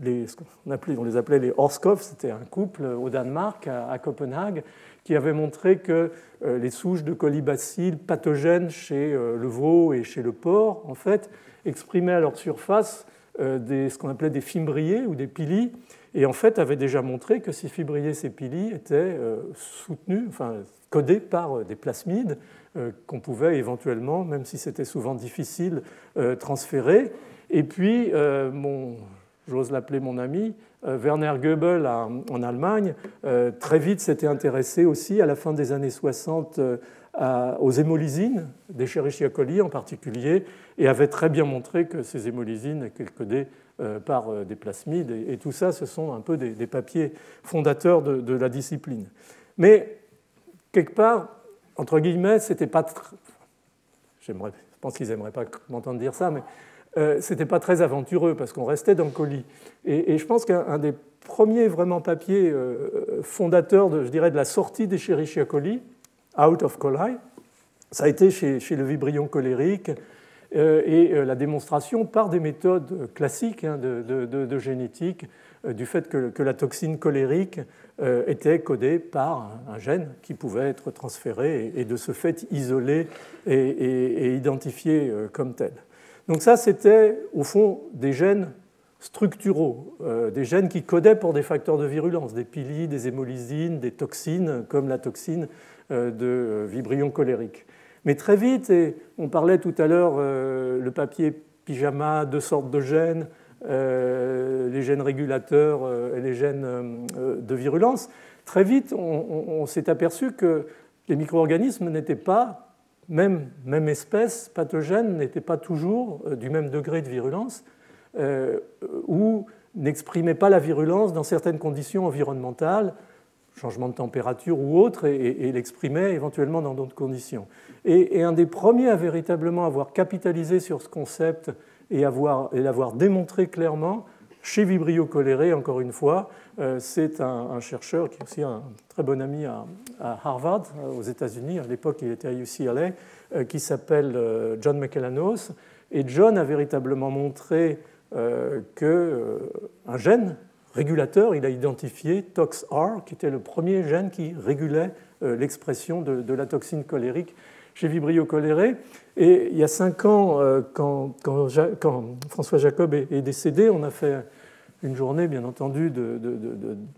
les, ce qu'on appelait, on les appelait les Horskov, c'était un couple au Danemark, à Copenhague, qui avait montré que euh, les souches de colibacilles pathogènes chez euh, le veau et chez le porc, en fait, exprimaient à leur surface euh, ce qu'on appelait des fimbriers ou des pili, et en fait avaient déjà montré que ces fimbriers, ces pili étaient soutenus, enfin codés par des plasmides qu'on pouvait éventuellement, même si c'était souvent difficile, transférer. Et puis, j'ose l'appeler mon ami, Werner Goebel en Allemagne, euh, très vite s'était intéressé aussi à la fin des années 60 euh, aux hémolysines, des Escherichia coli en particulier, et avait très bien montré que ces hémolysines étaient codées par des plasmides. Et tout ça, ce sont un peu des papiers fondateurs de la discipline. Mais quelque part, entre guillemets, c'était pas. Je pense qu'ils n'aimeraient pas m'entendre dire ça, mais euh, ce n'était pas très aventureux parce qu'on restait dans le colis. Et, je pense qu'un des premiers vraiment papiers euh, fondateurs, de, je dirais, de la sortie des Escherichia coli, out of coli, ça a été chez, le vibrion colérique euh, et la démonstration par des méthodes classiques hein, de, génétique du fait que, la toxine colérique était codée par un, gène qui pouvait être transféré et, de ce fait isolé et, et identifié comme tel. Donc ça, c'était au fond des gènes structuraux, euh, des gènes qui codaient pour des facteurs de virulence, des pili, des hémolysines, des toxines, comme la toxine euh, de euh, Vibrion colérique. Mais très vite, et on parlait tout à l'heure, le papier pyjama, deux sortes de gènes, les gènes régulateurs et les gènes de virulence, très vite, on s'est aperçu que les micro-organismes n'étaient pas même, même espèce pathogène n'était pas toujours euh, du même degré de virulence euh, ou n'exprimait pas la virulence dans certaines conditions environnementales, changement de température ou autre, et, l'exprimait éventuellement dans d'autres conditions. Et, un des premiers à véritablement avoir capitalisé sur ce concept et, avoir, et l'avoir démontré clairement, chez Vibrio choléré, encore une fois, euh, c'est un, chercheur qui est aussi un très bon ami à, Harvard, euh, aux États-Unis. À l'époque, il était à UCLA, euh, qui s'appelle John McElanos, Et John a véritablement montré qu'un gène régulateur, il a identifié TOXR, qui était le premier gène qui régulait l'expression de, la toxine colérique chez Vibrio cholerae. Et il y a cinq ans, quand, François Jacob est, décédé, on a fait une journée, bien entendu,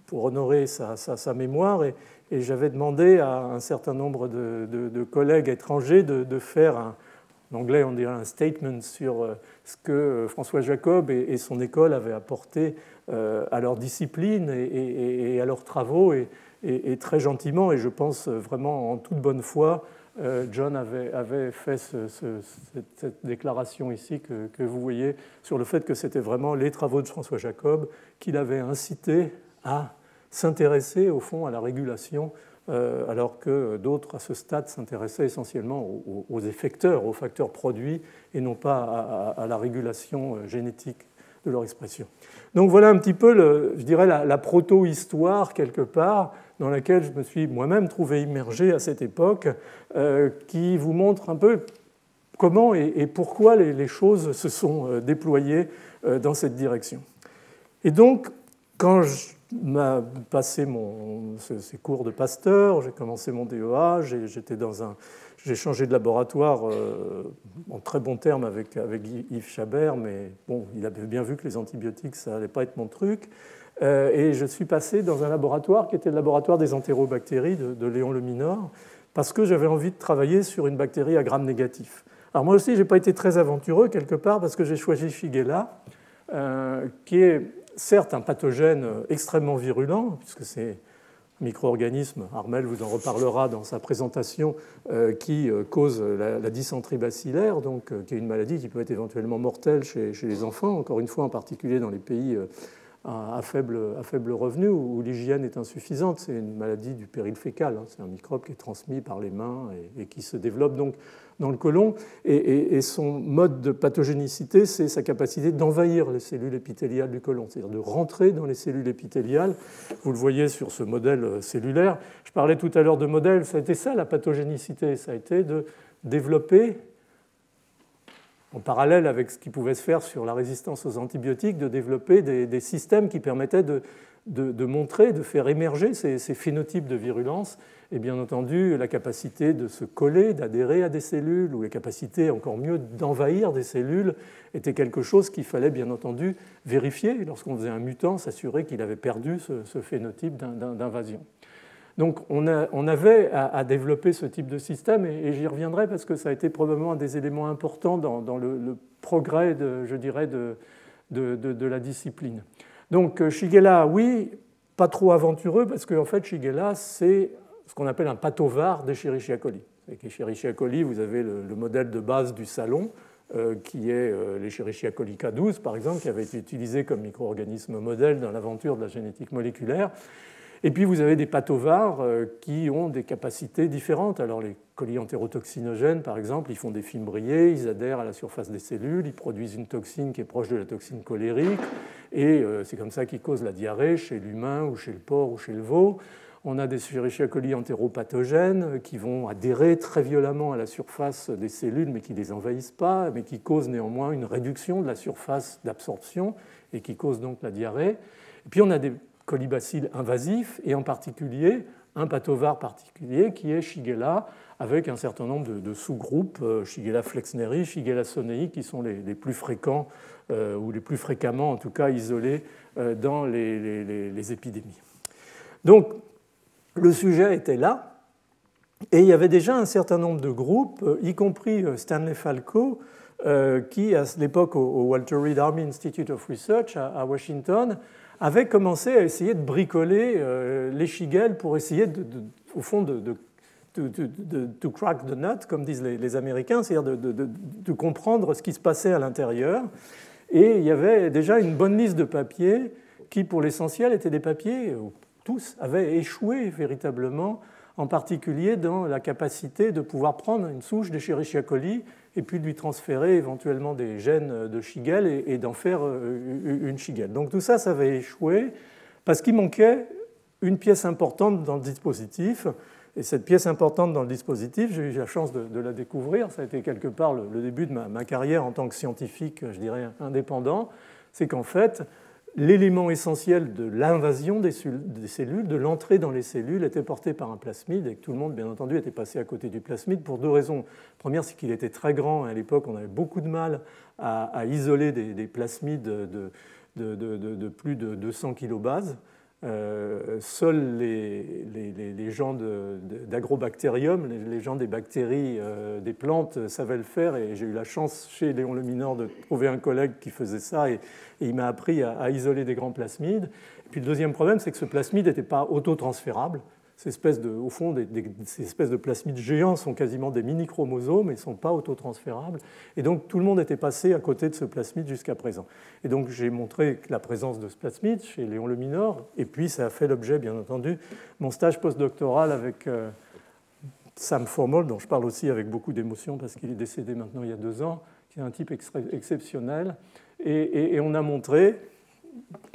pour honorer sa, mémoire. Et, j'avais demandé à un certain nombre de, collègues étrangers de, faire, un, en anglais on dirait un statement sur euh, ce que euh, François Jacob et, son école avaient apporté euh, à leur discipline et, à leurs travaux, et, très gentiment, et je pense vraiment en toute bonne foi, John avait, fait cette, déclaration ici que, vous voyez sur le fait que c'était vraiment les travaux de François Jacob qui l'avaient incité à s'intéresser au fond à la régulation, euh, alors que d'autres à ce stade s'intéressaient essentiellement aux, effecteurs, aux facteurs produits, et non pas à, la régulation euh, génétique de leur expression. Donc voilà un petit peu, je dirais, la, proto-histoire quelque part dans laquelle je me suis moi-même trouvé immergé à cette époque, euh, qui vous montre un peu comment et, pourquoi les, choses se sont déployées dans cette direction. Et donc, quand je, m'a passé ces cours de pasteur, j'ai commencé mon DEA, j'ai changé de laboratoire euh, en très bon terme avec, avec Yves Chabert, mais bon, il avait bien vu que les antibiotiques, ça n'allait pas être mon truc. Euh, et je suis passé dans un laboratoire qui était le laboratoire des entérobactéries de, de Léon Leminor, parce que j'avais envie de travailler sur une bactérie à gram négatif. Alors moi aussi, je n'ai pas été très aventureux quelque part, parce que j'ai choisi Shigella, euh, qui est certes un pathogène extrêmement virulent, puisque c'est un micro-organisme, Armel vous en reparlera dans sa présentation, euh, qui euh, cause la, dysenterie bacillaire, donc, euh, qui est une maladie qui peut être éventuellement mortelle chez, les enfants, encore une fois en particulier dans les pays à, faible, à faible revenu où, l'hygiène est insuffisante. C'est une maladie du péril fécal, hein. c'est un microbe qui est transmis par les mains et, qui se développe donc dans le côlon. Et, son mode de pathogénicité, c'est sa capacité d'envahir les cellules épithéliales du côlon, c'est-à-dire de rentrer dans les cellules épithéliales. Vous le voyez sur ce modèle euh, cellulaire. Je parlais tout à l'heure de modèle, ça a été ça la pathogénicité, ça a été de développer en parallèle avec ce qui pouvait se faire sur la résistance aux antibiotiques, de développer des, systèmes qui permettaient de, montrer, de faire émerger ces, ces, phénotypes de virulence et bien entendu la capacité de se coller, d'adhérer à des cellules, ou la capacité encore mieux d'envahir des cellules, était quelque chose qu'il fallait bien entendu vérifier lorsqu'on faisait un mutant, s'assurer qu'il avait perdu ce, phénotype d'invasion. Donc on, avait à, développer ce type de système, et, j'y reviendrai parce que ça a été probablement un des éléments importants dans, le, progrès, de, je dirais, de, la discipline. Donc Shigella, oui, pas trop aventureux, parce qu'en fait Shigella, c'est ce qu'on appelle un patovar d'Escherichia coli. Avec Escherichia coli, vous avez le, modèle de base du salon, euh, qui est euh, coli K12, par exemple, qui avait été utilisé comme micro-organisme modèle dans l'aventure de la génétique moléculaire. Et puis vous avez des patovars euh, qui ont des capacités différentes. Alors les colis entérotoxinogènes, par exemple, ils font des films brillés, ils adhèrent à la surface des cellules, ils produisent une toxine qui est proche de la toxine colérique, et c'est comme ça qu'ils causent la diarrhée chez l'humain ou chez le porc ou chez le veau. On a des Escherichia coli entéropathogènes qui vont adhérer très violemment à la surface des cellules, mais qui ne les envahissent pas, mais qui causent néanmoins une réduction de la surface d'absorption et qui causent donc la diarrhée. Et puis on a des colibacilles invasifs, et en particulier un pathovar particulier qui est Shigella, avec un certain nombre de, sous-groupes, euh, Shigella flexneri, Shigella sonei, qui sont les, plus fréquents, euh, ou les plus fréquemment en tout cas isolés euh, dans les, épidémies. Donc le sujet était là, et il y avait déjà un certain nombre de groupes, y compris Stanley Falco, qui, à l'époque, au Walter Reed Army Institute of Research à Washington, avait commencé à essayer de bricoler les Shigel pour essayer, au fond, de, to crack the nut, comme disent les, Américains, c'est-à-dire de, comprendre ce qui se passait à l'intérieur. Et il y avait déjà une bonne liste de papiers qui, pour l'essentiel, étaient des papiers, tous avaient échoué véritablement, en particulier dans la capacité de pouvoir prendre une souche d'Escherichia coli et puis de lui transférer éventuellement des gènes de Shigel et, d'en faire euh, une Shigel. Donc tout ça, ça avait échoué parce qu'il manquait une pièce importante dans le dispositif, Et cette pièce importante dans le dispositif, j'ai eu la chance de, la découvrir, ça a été quelque part le, début de ma, carrière en tant que scientifique, je dirais, indépendant, c'est qu'en fait, l'élément essentiel de l'invasion des, cellules, de l'entrée dans les cellules, était porté par un plasmide et que tout le monde, bien entendu, était passé à côté du plasmide pour deux raisons. première, c'est qu'il était très grand. À l'époque, on avait beaucoup de mal à, isoler des, plasmides de, de, plus de 200 kilobases. Euh, seuls les, gens d'agrobactérium, les, gens des bactéries, euh, des plantes, savaient le faire. Et j'ai eu la chance chez Léon Leminor de trouver un collègue qui faisait ça et, il m'a appris à, à, isoler des grands plasmides. Et puis le deuxième problème, c'est que ce plasmide n'était pas autotransférable. Ces espèces de, au fond, ces espèces de plasmides géants sont quasiment des mini-chromosomes et ne sont pas autotransférables. Et donc tout le monde était passé à côté de ce plasmide jusqu'à présent. Et donc j'ai montré la présence de ce plasmide chez Léon Le Minor, et puis ça a fait l'objet, bien entendu, mon stage postdoctoral avec euh, Sam Formol, dont je parle aussi avec beaucoup d'émotion parce qu'il est décédé maintenant il y a deux ans, qui est un type exceptionnel. et on a montré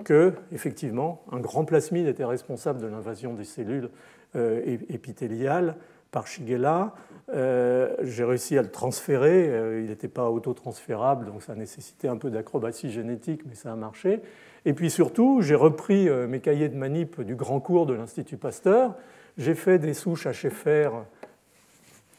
que, effectivement, un grand plasmide était responsable de l'invasion des cellules euh, épithéliales par Shigella. Euh, j'ai réussi à le transférer. Euh, il n'était pas autotransférable, donc ça nécessitait un peu d'acrobatie génétique, mais ça a marché. Et puis surtout, j'ai repris mes cahiers de manip du grand cours de l'Institut Pasteur. J'ai fait des souches HFR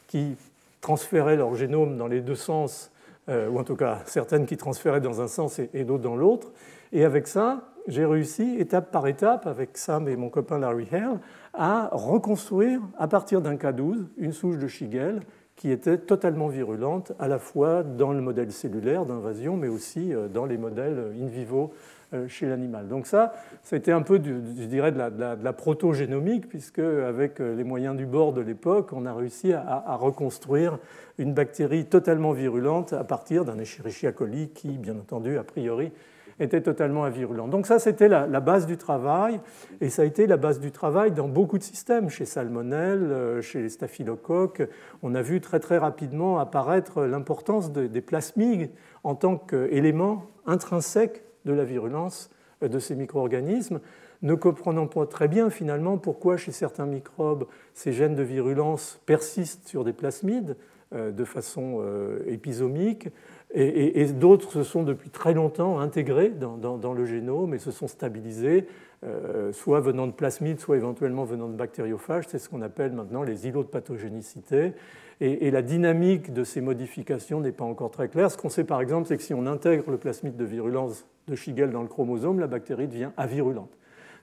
qui transféraient leur génome dans les deux sens, ou en tout cas certaines qui transféraient dans un sens et d'autres dans l'autre. Et avec ça, j'ai réussi, étape par étape, avec Sam et mon copain Larry Hale, à reconstruire, à partir d'un K12, une souche de Shigel qui était totalement virulente, à la fois dans le modèle cellulaire d'invasion, mais aussi euh, dans les modèles in vivo euh, chez l'animal. Donc ça, c'était un peu, je dirais, de la, de la, protogénomique, puisque avec euh, les moyens du bord de l'époque, on a réussi à, à, reconstruire une bactérie totalement virulente à partir d'un Escherichia coli qui, bien entendu, a priori, était totalement invirulent. Donc ça, c'était la, base du travail, et ça a été la base du travail dans beaucoup de systèmes, chez Salmonelle, euh, chez les staphylocoques. On a vu très très rapidement apparaître l'importance des plasmides en tant qu'élément intrinsèque de la virulence euh, de ces micro-organismes, ne comprenant pas très bien finalement pourquoi chez certains microbes ces gènes de virulence persistent sur des plasmides euh, de façon épisomique, et, d'autres se sont depuis très longtemps intégrés dans, le génome et se sont stabilisés, euh, soit venant de plasmides, soit éventuellement venant de bactériophages. C'est ce qu'on appelle maintenant les îlots de pathogénicité. Et, la dynamique de ces modifications n'est pas encore très claire. Ce qu'on sait par exemple, c'est que si on intègre le plasmide de virulence de Shigel dans le chromosome, la bactérie devient avirulente.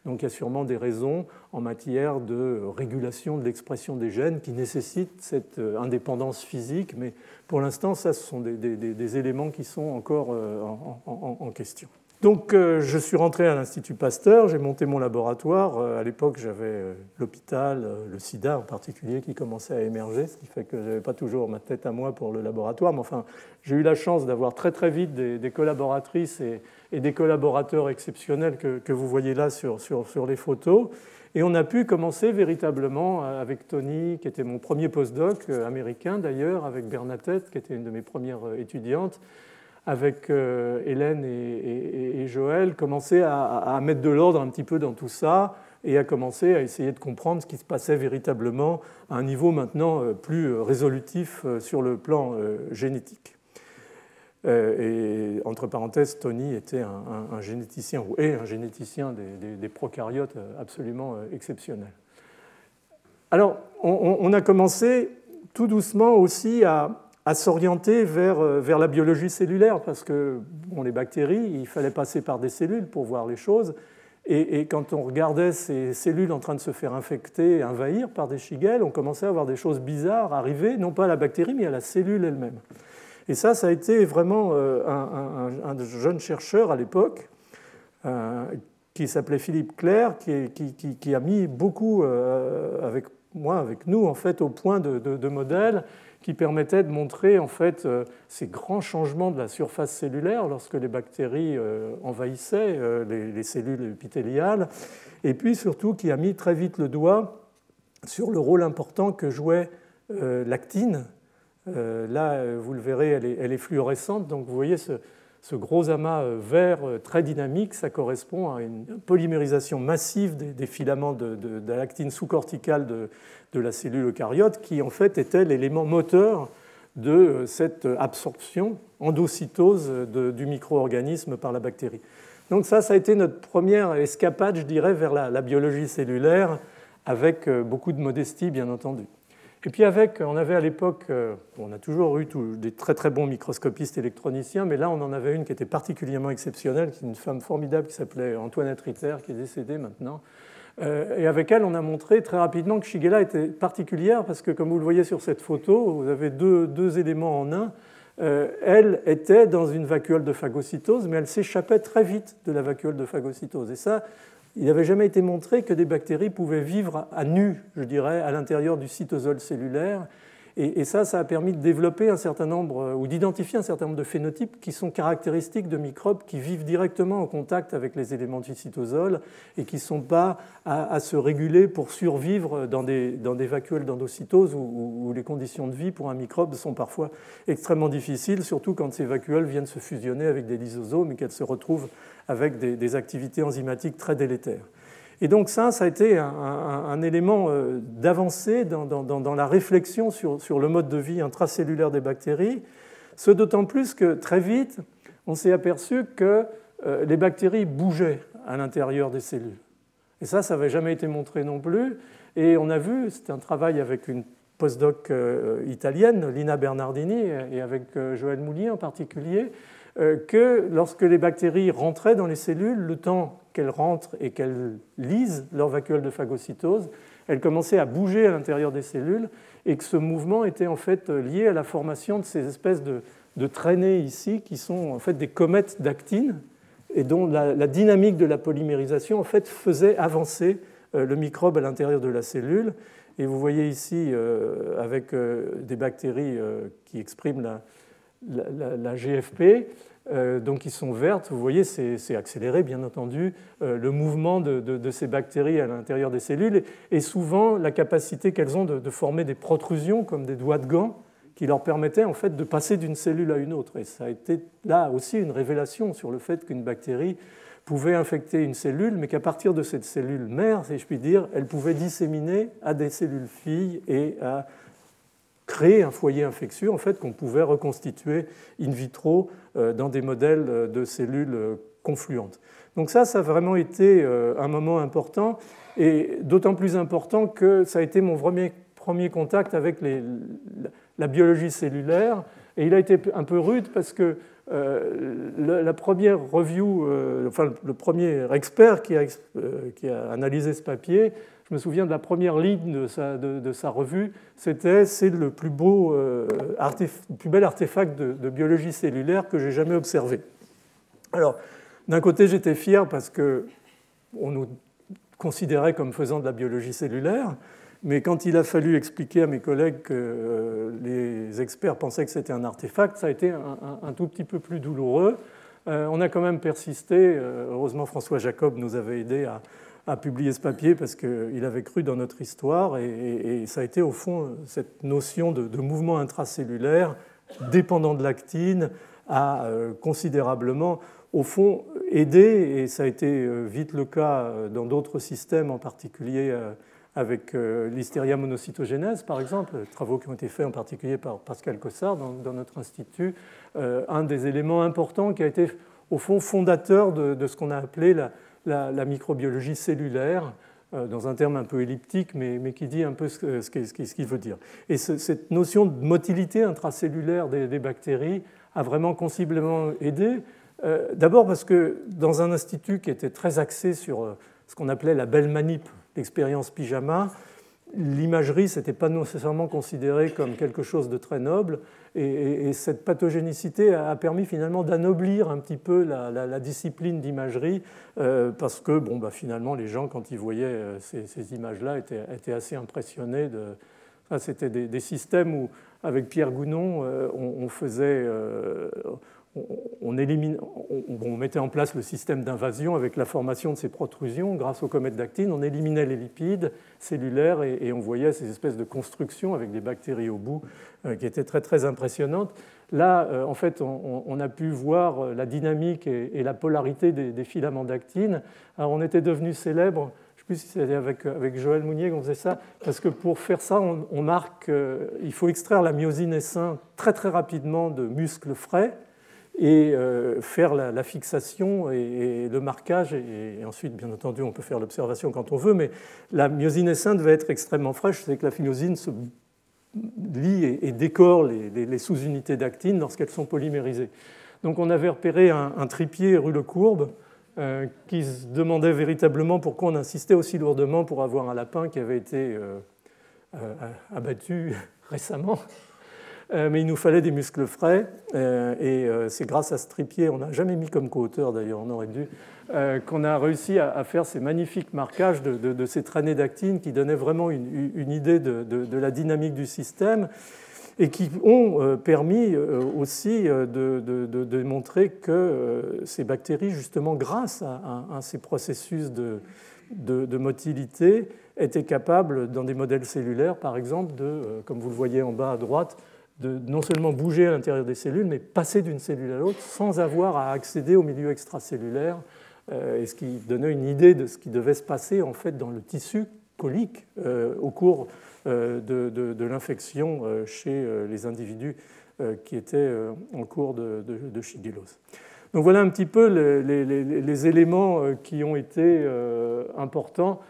Donc il y a sûrement des raisons en matière de régulation de l'expression des gènes qui nécessitent cette euh, indépendance physique, mais pour l'instant, ça, ce sont des, éléments qui sont encore euh, en, question. Donc, euh, je suis rentré à l'Institut Pasteur, j'ai monté mon laboratoire. À l'époque, j'avais l'hôpital, le sida en particulier, qui commençait à émerger, ce qui fait que je n'avais pas toujours ma tête à moi pour le laboratoire. Mais enfin, j'ai eu la chance d'avoir très très vite des, collaboratrices et, et, des collaborateurs exceptionnels que, vous voyez là sur, sur, les photos. Et on a pu commencer véritablement euh, avec Tony, qui était mon premier postdoc euh, américain d'ailleurs, avec Bernadette, qui était une de mes premières euh, étudiantes, avec Hélène et, Joël, commencer à, mettre de l'ordre un petit peu dans tout ça et à commencer à essayer de comprendre ce qui se passait véritablement à un niveau maintenant plus résolutif sur le plan génétique. Euh, et entre parenthèses, Tony était un, généticien, ou est un généticien des, prokaryotes absolument euh, exceptionnel. Alors, on, a commencé tout doucement aussi à, s'orienter vers, euh, vers, la biologie cellulaire, parce que bon, les bactéries, il fallait passer par des cellules pour voir les choses. Et, et, quand on regardait ces cellules en train de se faire infecter, envahir par des shigelles, on commençait à voir des choses bizarres arriver, non pas à la bactérie, mais à la cellule elle-même. Et ça, ça a été vraiment euh, un, jeune chercheur à l'époque, euh, qui s'appelait Philippe Claire, qui, a mis beaucoup euh, avec moi, avec nous, en fait, au point de, modèles qui permettaient de montrer en fait ces grands changements de la surface cellulaire lorsque les bactéries envahissaient les, cellules épithéliales, et puis surtout qui a mis très vite le doigt sur le rôle important que jouait l'actine là, vous le verrez, elle est, fluorescente. Donc vous voyez ce, gros amas vert très dynamique, ça correspond à une polymérisation massive des, filaments de, l'actine sous-corticale de, la cellule eucaryote, qui en fait était l'élément moteur de cette absorption endocytose du micro-organisme par la bactérie. Donc ça, ça a été notre première escapade, je dirais, vers la, biologie cellulaire, avec euh, beaucoup de modestie, bien entendu. Et puis avec, on avait à l'époque, euh, on a toujours eu des très très bons microscopistes électroniciens, mais là on en avait une qui était particulièrement exceptionnelle, qui est une femme formidable qui s'appelait Antoinette Ritter, qui est décédée maintenant. Euh, et avec elle, on a montré très rapidement que Shigella était particulière parce que, comme vous le voyez sur cette photo, vous avez deux, deux éléments en un. Euh, elle était dans une vacuole de phagocytose, mais elle s'échappait très vite de la vacuole de phagocytose. Et ça, il n'avait jamais été montré que des bactéries pouvaient vivre à nu, je dirais, à l'intérieur du cytosol cellulaire. Et, ça, ça a permis de développer un certain nombre, euh, ou d'identifier un certain nombre de phénotypes qui sont caractéristiques de microbes qui vivent directement en contact avec les éléments du cytosol et qui ne sont pas à, se réguler pour survivre dans des, dans des vacuoles d'endocytose où, les conditions de vie pour un microbe sont parfois extrêmement difficiles, surtout quand ces vacuoles viennent se fusionner avec des lysosomes et qu'elles se retrouvent avec des activités enzymatiques très délétères. Et donc ça, ça a été un, élément euh, d'avancée dans, la réflexion sur, le mode de vie intracellulaire des bactéries, ce d'autant plus que très vite, on s'est aperçu que euh, les bactéries bougeaient à l'intérieur des cellules. Et ça, ça n'avait jamais été montré non plus. Et on a vu, c'était un travail avec une postdoc euh, italienne, Lina Bernardini, et avec Joël Moulier en particulier, que lorsque les bactéries rentraient dans les cellules, le temps qu'elles rentrent et qu'elles lisent leur vacuole de phagocytose, elles commençaient à bouger à l'intérieur des cellules et que ce mouvement était en fait lié à la formation de ces espèces de, traînées ici qui sont en fait des comètes d'actine et dont la, dynamique de la polymérisation en fait faisait avancer euh, le microbe à l'intérieur de la cellule. Et vous voyez ici euh, avec euh, des bactéries qui expriment la, la GFP, euh, donc qui sont vertes. Vous voyez, c'est accéléré, bien entendu, euh, le mouvement de, ces bactéries à l'intérieur des cellules et souvent la capacité qu'elles ont de, former des protrusions comme des doigts de gants qui leur permettaient en fait de passer d'une cellule à une autre. Et ça a été là aussi une révélation sur le fait qu'une bactérie pouvait infecter une cellule, mais qu'à partir de cette cellule mère, si je puis dire, elle pouvait disséminer à des cellules filles et à créer un foyer infectieux en fait, qu'on pouvait reconstituer in vitro euh, dans des modèles euh, de cellules euh, confluentes. Donc ça, ça a vraiment été un moment important, et d'autant plus important que ça a été mon premier, premier contact avec la biologie cellulaire, et il a été un peu rude parce que la première review, enfin le premier expert qui a analysé ce papier, je me souviens de la première ligne de sa, revue, c'était c'est le plus beau, euh, plus bel artefact de, biologie cellulaire que j'ai jamais observé. Alors, d'un côté, j'étais fier parce que on nous considérait comme faisant de la biologie cellulaire, mais quand il a fallu expliquer à mes collègues que euh, les experts pensaient que c'était un artefact, ça a été un, tout petit peu plus douloureux. Euh, on a quand même persisté. heureusement, François Jacob nous avait aidé à, a publié ce papier parce qu'il avait cru dans notre histoire et, ça a été au fond cette notion de, mouvement intracellulaire dépendant de l'actine a euh, considérablement au fond aidé et ça a été euh, vite le cas euh, dans d'autres systèmes en particulier avec l'hystéria monocytogénèse, par exemple, travaux qui ont été faits en particulier par Pascal Cossard dans, notre institut, un des éléments importants qui a été au fond fondateur de, de ce qu'on a appelé la, la, microbiologie cellulaire, euh, dans un terme un peu elliptique, mais, qui dit un peu ce, qu'il veut dire. Et cette notion de motilité intracellulaire des, bactéries a vraiment considérablement aidé. Euh, d'abord parce que dans un institut qui était très axé sur euh, ce qu'on appelait la belle manip, l'expérience pyjama, l'imagerie, ce n'était pas nécessairement considéré comme quelque chose de très noble, et, cette pathogénicité a permis finalement d'anoblir un petit peu la, discipline d'imagerie, euh, parce que bon, bah, finalement, les gens, quand ils voyaient euh, ces, images-là, étaient, assez impressionnés. De... C'était des, systèmes où, avec Pierre Gounon, euh, on, faisait on, élimine, on, mettait en place le système d'invasion avec la formation de ces protrusions. Grâce aux comètes d'actine, on éliminait les lipides cellulaires et, on voyait ces espèces de constructions avec des bactéries au bout euh, qui étaient très très impressionnantes. Là, euh, en fait, on, a pu voir euh, la dynamique et, la polarité des, filaments d'actine. Alors, on était devenu célèbre je ne sais plus si c'était avec, Joël Mounier qu'on faisait ça, parce que pour faire ça, on, marque, il faut extraire la myosine S1 très très rapidement de muscles frais, et euh, faire la, fixation et, le marquage. Et, ensuite, bien entendu, on peut faire l'observation quand on veut, mais la myosine S1 devait être extrêmement fraîche. C'est que la myosine se lie et, décore les, sous-unités d'actine lorsqu'elles sont polymérisées. Donc on avait repéré un, tripier rue Le Courbe euh, qui se demandait véritablement pourquoi on insistait aussi lourdement pour avoir un lapin qui avait été euh, abattu *laughs* récemment. Euh, mais il nous fallait des muscles frais, euh, et euh, c'est grâce à ce tripier, on n'a jamais mis comme co-auteur d'ailleurs, on aurait dû, qu'on a réussi à, faire ces magnifiques marquages de, ces traînées d'actine qui donnaient vraiment une, idée de, la dynamique du système et qui ont permis aussi de, démontrer que ces bactéries, justement grâce à, ces processus de, motilité, étaient capables, dans des modèles cellulaires par exemple, de, comme vous le voyez en bas à droite, de non seulement bouger à l'intérieur des cellules, mais passer d'une cellule à l'autre sans avoir à accéder au milieu extracellulaire, euh, et ce qui donnait une idée de ce qui devait se passer en fait dans le tissu colique euh, au cours euh, de, l'infection chez les individus qui étaient en cours de, de. Donc voilà un petit peu les, éléments qui ont été importants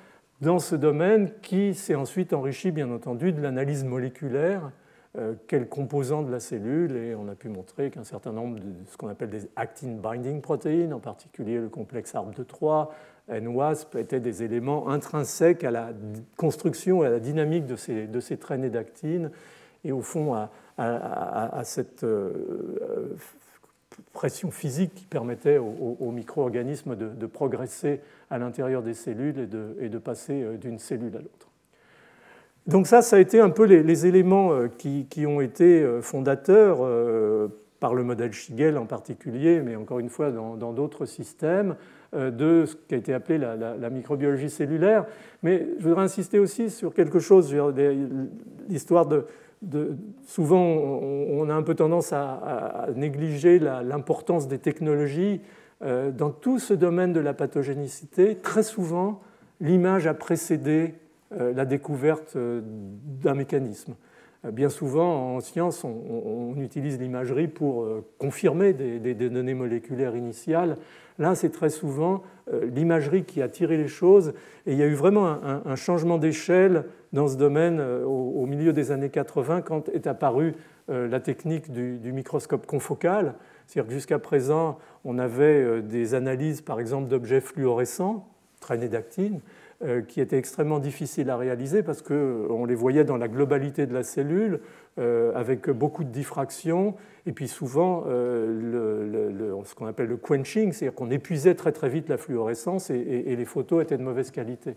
dans ce domaine qui s'est ensuite enrichi bien entendu de l'analyse moléculaire quels composants de la cellule, et on a pu montrer qu'un certain nombre de ce qu'on appelle des actin binding proteins, en particulier le complexe ARB de 3, NWASP, étaient des éléments intrinsèques à la construction et à la dynamique de ces, de ces traînées d'actine, et au fond à, cette euh, pression physique qui permettait aux, micro-organismes de, progresser à l'intérieur des cellules et de, et de passer euh, d'une cellule à l'autre. Donc ça, ça a été un peu les, éléments euh, qui, ont été euh, fondateurs euh, par le modèle Shigel en particulier, mais encore une fois dans d'autres systèmes, de ce qui a été appelé la, microbiologie cellulaire. Mais je voudrais insister aussi sur quelque chose, l'histoire de, Souvent, on a un peu tendance à, négliger l'importance des technologies. Dans tout ce domaine de la pathogénicité, très souvent, l'image a précédé la découverte euh, d'un mécanisme. Euh, bien souvent, en science, on, utilise l'imagerie pour confirmer des, données moléculaires initiales. Là, c'est très souvent l'imagerie qui a tiré les choses. Et il y a eu vraiment un, changement d'échelle dans ce domaine au, milieu des années 80, quand est apparue la technique du, microscope confocal. C'est-à-dire que jusqu'à présent, on avait des analyses, par exemple, d'objets fluorescents, traînées d'actine, euh, qui étaient extrêmement difficiles à réaliser parce qu'on les voyait dans la globalité de la cellule, euh, avec beaucoup de diffraction, et puis souvent euh, ce qu'on appelle le quenching, c'est-à-dire qu'on épuisait très très vite la fluorescence et, les photos étaient de mauvaise qualité.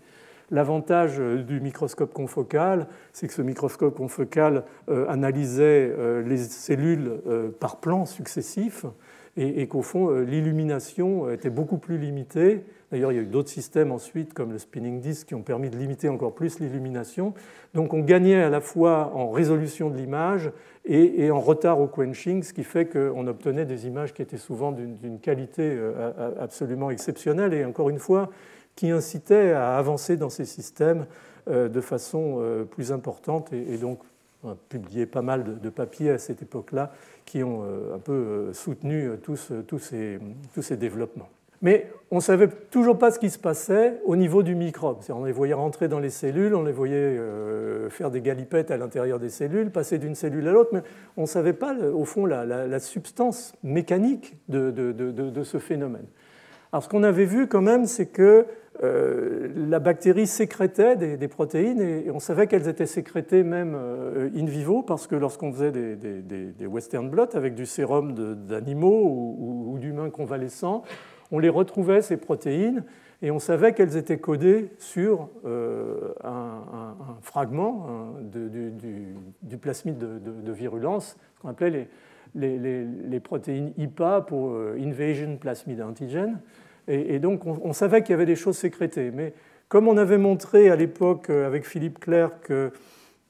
L'avantage du microscope confocal, c'est que ce microscope confocal analysait les cellules par plans successifs et, et qu'au fond, l'illumination était beaucoup plus limitée D'ailleurs, il y a eu d'autres systèmes ensuite, comme le spinning disk, qui ont permis de limiter encore plus l'illumination. Donc on gagnait à la fois en résolution de l'image et, en retard au quenching, ce qui fait qu'on obtenait des images qui étaient souvent d'une qualité euh, absolument exceptionnelle et encore une fois, qui incitaient à avancer dans ces systèmes euh, de façon euh, plus importante. Et, donc, on a publié pas mal de, papiers à cette époque-là qui ont un peu soutenu tous, tous, ces, tous ces développements. Mais on ne savait toujours pas ce qui se passait au niveau du microbe. On les voyait rentrer dans les cellules, on les voyait euh, faire des galipettes à l'intérieur des cellules, passer d'une cellule à l'autre, mais on ne savait pas, au fond, la, substance mécanique de, ce phénomène. Alors, ce qu'on avait vu quand même, c'est que euh, la bactérie sécrétait des, protéines et, on savait qu'elles étaient sécrétées même euh, in vivo parce que lorsqu'on faisait des, western blots avec du sérum d'animaux ou d'humains convalescents, on les retrouvait, ces protéines, et on savait qu'elles étaient codées sur euh, un, fragment du, plasmide de, virulence, ce qu'on appelait les, protéines IPA pour Invasion Plasmid Antigen. Et, donc on, savait qu'il y avait des choses sécrétées. Mais comme on avait montré à l'époque avec Philippe Clerc que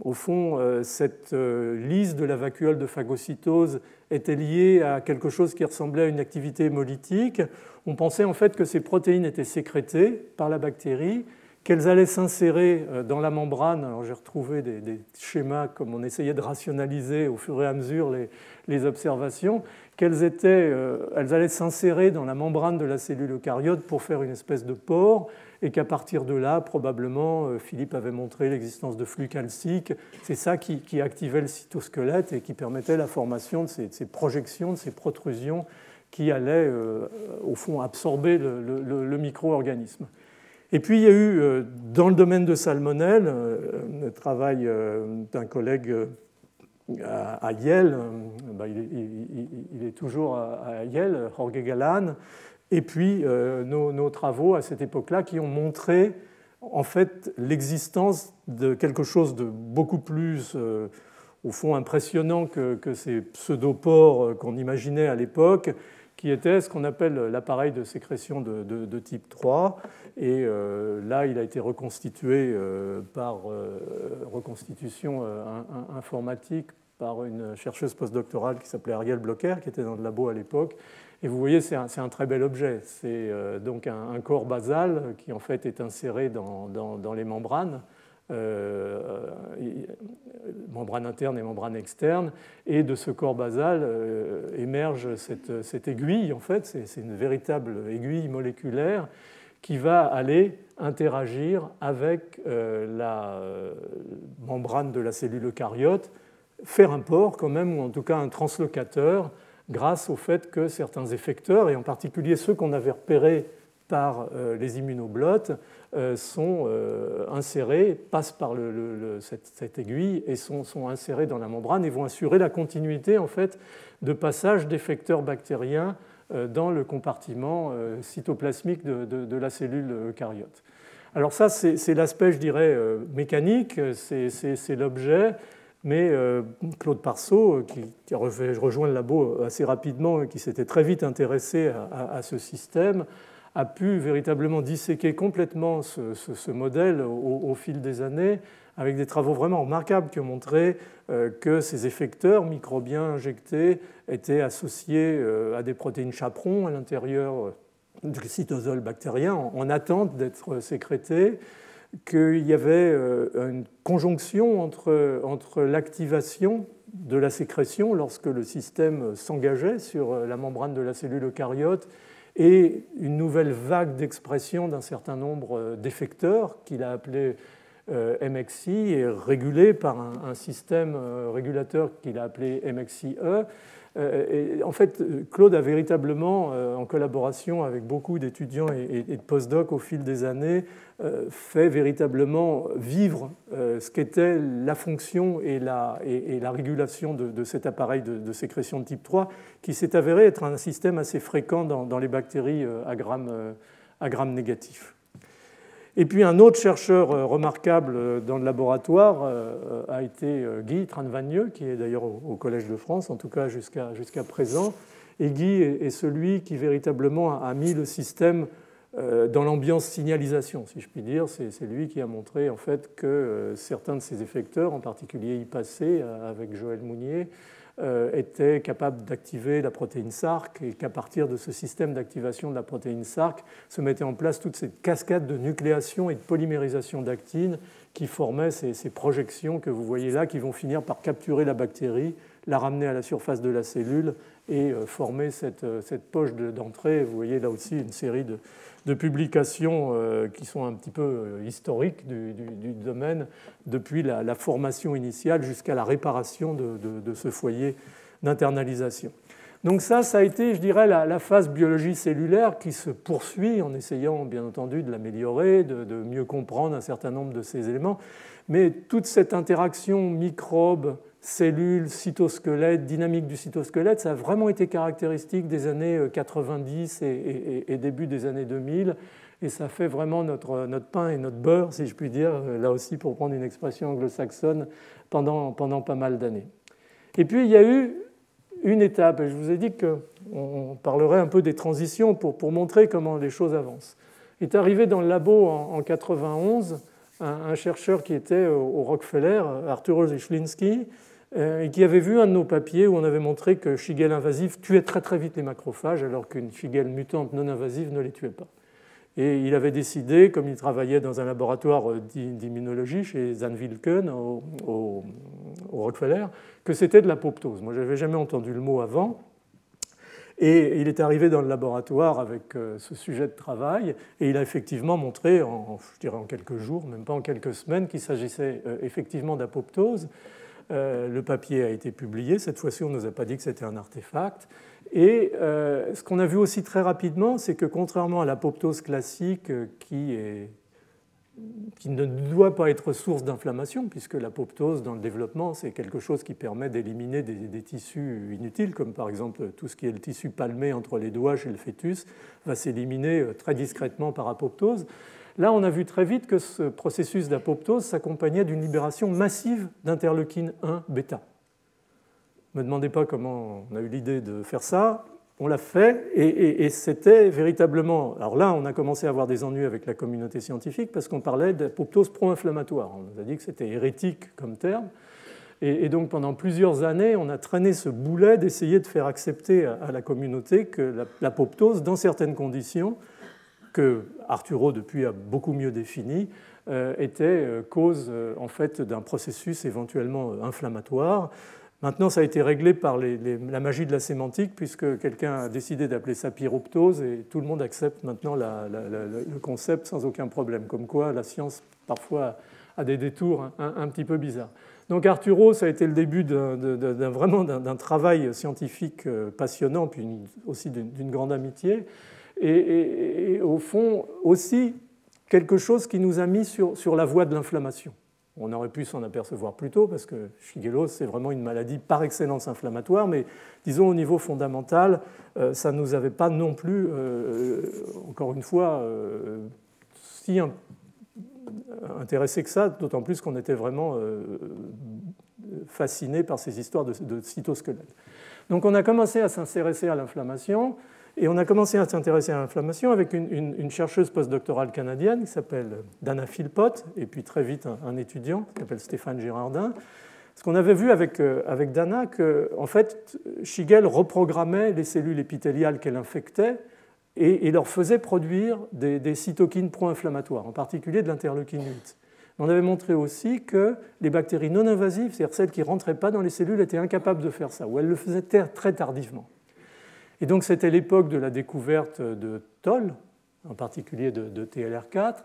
au fond, cette lise de la vacuole de phagocytose était liée à quelque chose qui ressemblait à une activité hémolytique. On pensait en fait que ces protéines étaient sécrétées par la bactérie qu'elles allaient s'insérer euh, dans la membrane. Alors j'ai retrouvé des, schémas comme on essayait de rationaliser au fur et à mesure les, observations, qu'elles étaient, euh, elles allaient s'insérer dans la membrane de la cellule eucaryote pour faire une espèce de pore, et qu'à partir de là, probablement, euh, Philippe avait montré l'existence de flux calciques. C'est ça qui, activait le cytosquelette et qui permettait la formation de ces, projections, de ces protrusions qui allaient, au fond, absorber le micro-organisme. Et puis il y a eu, euh, dans le domaine de salmonelle, euh, le travail euh, d'un collègue à Yale, bah, il est toujours à Yale, Jorge Galan, et puis nos, travaux à cette époque-là qui ont montré en fait l'existence de quelque chose de beaucoup plus, au fond, impressionnant que, ces pseudopores qu'on imaginait à l'époque, qui était ce qu'on appelle l'appareil de sécrétion de, type 3. Et euh, là, il a été reconstitué euh, par euh, reconstitution informatique par une chercheuse postdoctorale qui s'appelait Ariel Blocher, qui était dans le labo à l'époque. Et vous voyez, c'est un, très bel objet. C'est donc un, corps basal qui en fait est inséré dans, les membranes euh, membrane interne et membrane externe, et de ce corps basal euh, émerge cette, aiguille, en fait, c'est une véritable aiguille moléculaire qui va aller interagir avec euh, la membrane de la cellule eucaryote, faire un port quand même, ou en tout cas un translocateur, grâce au fait que certains effecteurs, et en particulier ceux qu'on avait repérés par les immunoblottes, euh, sont euh, insérés, passent par cette, aiguille et sont, insérés dans la membrane et vont assurer la continuité en fait, de passage d'effecteurs bactériens euh, dans le compartiment cytoplasmique de, la cellule eucaryote. Alors ça, c'est l'aspect, je dirais, mécanique, c'est l'objet, mais Claude Parceau, qui, a rejoint le labo assez rapidement et qui s'était très vite intéressé à ce système, a pu véritablement disséquer complètement ce, modèle au, fil des années, avec des travaux vraiment remarquables qui ont montré euh, que ces effecteurs microbiens injectés étaient associés euh, à des protéines chaperons à l'intérieur euh, du cytosol bactérien en attente d'être sécrétés, qu'il y avait une conjonction entre, entre l'activation de la sécrétion lorsque le système s'engageait sur la membrane de la cellule eucaryote et une nouvelle vague d'expression d'un certain nombre euh, d'effecteurs qu'il a appelé euh, MXI et régulé par un, système euh, régulateur qu'il a appelé MXI-E. Et en fait, Claude a véritablement, en collaboration avec beaucoup d'étudiants et de postdocs au fil des années, fait véritablement vivre ce qu'était la fonction et la, et la régulation de, cet appareil de, sécrétion de type 3, qui s'est avéré être un système assez fréquent dans, les bactéries à gramme, à gramme négatif. Et puis un autre chercheur euh, remarquable euh, dans le laboratoire euh, a été Guy Tranvagneux, qui est d'ailleurs au Collège de France, en tout cas jusqu'à présent. Et Guy est celui qui véritablement a mis le système dans l'ambiance signalisation, si je puis dire. C'est lui qui a montré en fait que certains de ces effecteurs, en particulier y avec Joël Mounier, était capable d'activer la protéine SARC et qu'à partir de ce système d'activation de la protéine SARC se mettait en place toute cette cascade de nucléation et de polymérisation d'actine qui formait ces, projections que vous voyez là, qui vont finir par capturer la bactérie, la ramener à la surface de la cellule et euh, former cette, euh, cette poche d'entrée. Vous voyez là aussi une série de, de publications euh, qui sont un petit peu historiques du, domaine, depuis la, formation initiale jusqu'à la réparation de, ce foyer d'internalisation. Donc ça, ça a été, je dirais, la, phase biologie cellulaire qui se poursuit en essayant, bien entendu, de l'améliorer, de, de, mieux comprendre un certain nombre de ces éléments. Mais toute cette interaction microbe, cellules, cytosquelette, dynamique du cytosquelette, ça a vraiment été caractéristique des années 90 euh, et, début des années 2000. Et ça fait vraiment notre, notre, pain et notre beurre, si je puis dire, euh, là aussi pour prendre une expression anglo-saxonne, pendant, pendant pas mal d'années. Et puis il y a eu une étape. Et je vous ai dit qu'on parlerait un peu des transitions pour, pour, montrer comment les choses avancent. Il est arrivé dans le labo en, en 91 un, chercheur qui était au, Rockefeller, Arturo Zichlinski, euh, et qui avait vu un de nos papiers où on avait montré que Shigelle invasive tuait très très vite les macrophages alors qu'une Shigelle mutante non invasive ne les tuait pas. Et il avait décidé, comme il travaillait dans un laboratoire d'immunologie chez Zan Wilken au, Rockefeller, que c'était de l'apoptose. Moi, je n'avais jamais entendu le mot avant. Et il est arrivé dans le laboratoire avec euh, ce sujet de travail et il a effectivement montré, je dirais en quelques jours, même pas en quelques semaines, qu'il s'agissait euh, effectivement d'apoptose. Euh, le papier a été publié. Cette fois-ci, on ne nous a pas dit que c'était un artefact. Et ce qu'on a vu aussi très rapidement, c'est que contrairement à l'apoptose classique qui est qui ne doit pas être source d'inflammation, puisque l'apoptose dans le développement, c'est quelque chose qui permet d'éliminer des, tissus inutiles, comme par exemple tout ce qui est le tissu palmé entre les doigts chez le fœtus, va s'éliminer euh, très discrètement par apoptose. Là, on a vu très vite que ce processus d'apoptose s'accompagnait d'une libération massive d'interleukine 1 bêta. Ne me demandez pas comment on a eu l'idée de faire ça on l'a fait et, c'était véritablement. Alors là, on a commencé à avoir des ennuis avec la communauté scientifique parce qu'on parlait d'apoptose pro-inflammatoire. On nous a dit que c'était hérétique comme terme. Et, donc pendant plusieurs années, on a traîné ce boulet d'essayer de faire accepter à, la communauté que l'apoptose, dans certaines conditions, que Arturo depuis a beaucoup mieux défini, euh, était euh, cause euh, en fait d'un processus éventuellement inflammatoire. Maintenant, ça a été réglé par la magie de la sémantique, puisque quelqu'un a décidé d'appeler ça pyroptose, et tout le monde accepte maintenant le concept sans aucun problème. Comme quoi, la science, parfois, a des détours un, petit peu bizarres. Donc Arturo, ça a été le début d'un, vraiment d'un, travail scientifique passionnant, puis aussi d'une grande amitié, et, au fond aussi quelque chose qui nous a mis sur la voie de l'inflammation. On aurait pu s'en apercevoir plus tôt parce que Shigella, c'est vraiment une maladie par excellence inflammatoire, mais disons au niveau fondamental, euh, ça ne nous avait pas non plus, euh, encore une fois, euh, si intéressé que ça, d'autant plus qu'on était vraiment fasciné par ces histoires de, de cytosquelettes. Donc on a commencé à s'intéresser à l'inflammation. Et on a commencé à s'intéresser à l'inflammation avec une, chercheuse postdoctorale canadienne qui s'appelle Dana Philpott, et puis très vite un, étudiant qui s'appelle Stéphane Girardin. Ce qu'on avait vu avec, euh, Dana, que en fait, Shigel reprogrammait les cellules épithéliales qu'elle infectait et, leur faisait produire des, cytokines pro-inflammatoires, en particulier de l'interleukine 8. On avait montré aussi que les bactéries non invasives, c'est-à-dire celles qui ne rentraient pas dans les cellules, étaient incapables de faire ça, ou elles le faisaient très tardivement. Et donc c'était l'époque de la découverte de Toll, en particulier de, TLR4,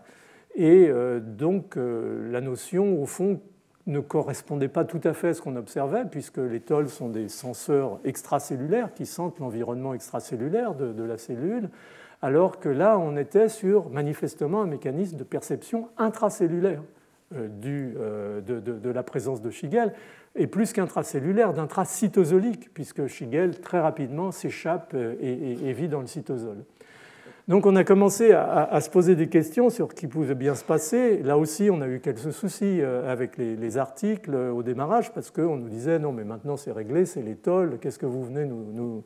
et euh, donc euh, la notion, au fond, ne correspondait pas tout à fait à ce qu'on observait, puisque les Toll sont des senseurs extracellulaires qui sentent l'environnement extracellulaire de, la cellule, alors que là, on était sur manifestement un mécanisme de perception intracellulaire euh, de, de, la présence de Shigel et plus qu'intracellulaire, d'intracytosolique, puisque Shigel très rapidement s'échappe et, vit dans le cytosol. Donc on a commencé à, se poser des questions sur ce qui pouvait bien se passer. Là aussi, on a eu quelques soucis euh, avec les, articles au démarrage, parce qu'on nous disait non, mais maintenant c'est réglé, c'est l'étole, qu'est-ce que vous venez nous,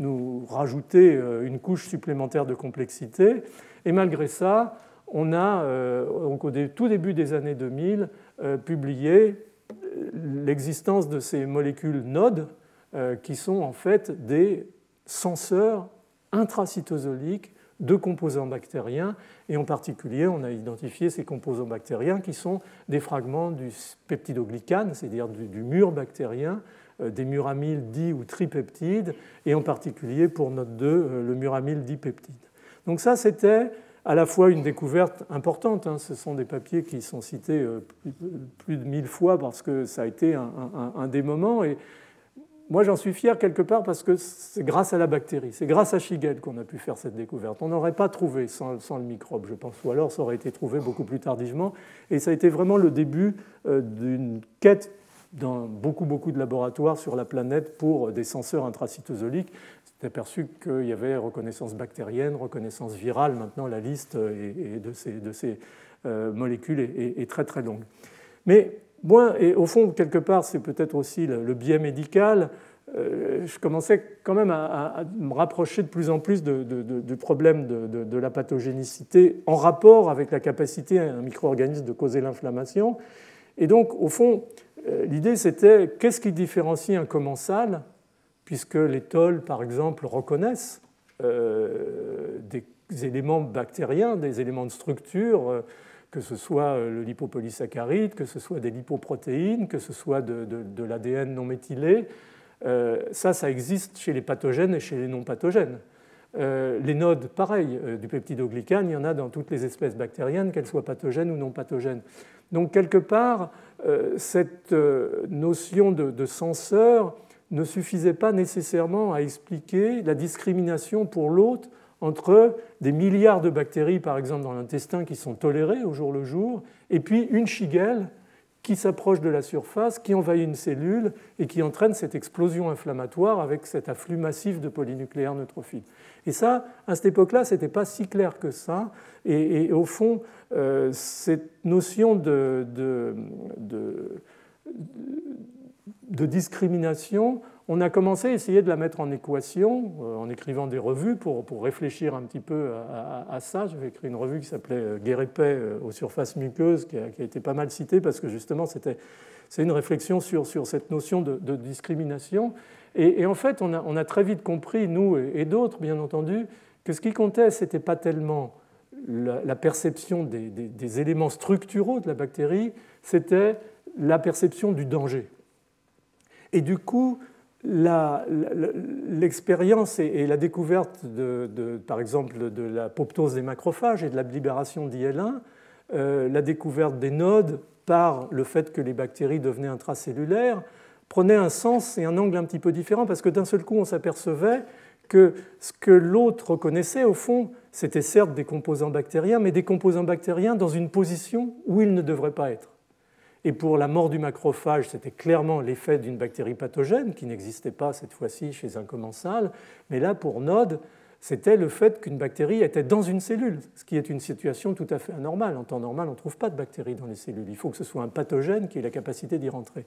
nous, rajouter euh, une couche supplémentaire de complexité? Et malgré ça, on a, euh, donc au tout début des années 2000, publié l'existence de ces molécules nodes euh, qui sont en fait des senseurs intracytosoliques de composants bactériens, et en particulier, on a identifié ces composants bactériens qui sont des fragments du peptidoglycane, c'est-à-dire du, mur bactérien, euh, des muramyles dits ou tripeptides, et en particulier pour note 2, euh, le muramyl dipeptide. Donc ça, c'était à la fois une découverte importante. Hein. Ce sont des papiers qui sont cités euh, plus de mille fois parce que ça a été un, des moments. Et moi, j'en suis fier quelque part parce que c'est grâce à la bactérie, c'est grâce à Shigel qu'on a pu faire cette découverte. On n'aurait pas trouvé sans, le microbe, je pense, ou alors ça aurait été trouvé beaucoup plus tardivement. Et ça a été vraiment le début euh, d'une quête dans beaucoup, beaucoup de laboratoires sur la planète pour des senseurs intracytosoliques s'est aperçu qu'il y avait reconnaissance bactérienne, reconnaissance virale. Maintenant, la liste de ces, de ces euh, molécules est, très très longue. Mais moi, et au fond, quelque part, c'est peut-être aussi le, biais médical. je commençais quand même à, me rapprocher de plus en plus du problème de, la pathogénicité en rapport avec la capacité d'un micro-organisme de causer l'inflammation. Et donc, au fond, l'idée c'était qu'est-ce qui différencie un commensal, puisque les tolls, par exemple, reconnaissent des éléments bactériens, des éléments de structure que ce soit euh, le lipopolysaccharide, que ce soit des lipoprotéines, que ce soit de, l'ADN non méthylé. Euh, ça, ça existe chez les pathogènes et chez les non pathogènes. Euh, les nodes, pareil, du peptidoglycane, il y en a dans toutes les espèces bactériennes, qu'elles soient pathogènes ou non pathogènes. Donc, quelque part, cette notion de, de censeur ne suffisait pas nécessairement à expliquer la discrimination pour l'autre entre des milliards de bactéries, par exemple, dans l'intestin qui sont tolérées au jour le jour, et puis une shigelle qui s'approche de la surface, qui envahit une cellule et qui entraîne cette explosion inflammatoire avec cet afflux massif de polynucléaires neutrophiles. Et ça, à cette époque-là, ce n'était pas si clair que ça. Et, au fond, euh, cette notion de, discrimination on a commencé à essayer de la mettre en équation euh, en écrivant des revues pour, réfléchir un petit peu à, ça. J'avais écrit une revue qui s'appelait euh, Guérépet euh, aux surfaces muqueuses, qui a, été pas mal citée parce que justement c'était c'est une réflexion sur, sur cette notion de, discrimination. Et, en fait, on a, très vite compris, nous et, d'autres bien entendu, que ce qui comptait, ce n'était pas tellement la, perception des, éléments structuraux de la bactérie, c'était la perception du danger. Et du coup, l'expérience et, la découverte, par exemple, de l'apoptose des macrophages et de la libération d'IL1, euh, la découverte des nodes par le fait que les bactéries devenaient intracellulaires, prenait un sens et un angle un petit peu différent parce que d'un seul coup, on s'apercevait que ce que l'autre reconnaissait, au fond, c'était certes des composants bactériens, mais des composants bactériens dans une position où ils ne devraient pas être. Et pour la mort du macrophage, c'était clairement l'effet d'une bactérie pathogène qui n'existait pas cette fois-ci chez un commensal. Mais là, pour Node, c'était le fait qu'une bactérie était dans une cellule, ce qui est une situation tout à fait anormale. En temps normal, on ne trouve pas de bactéries dans les cellules. Il faut que ce soit un pathogène qui ait la capacité d'y rentrer.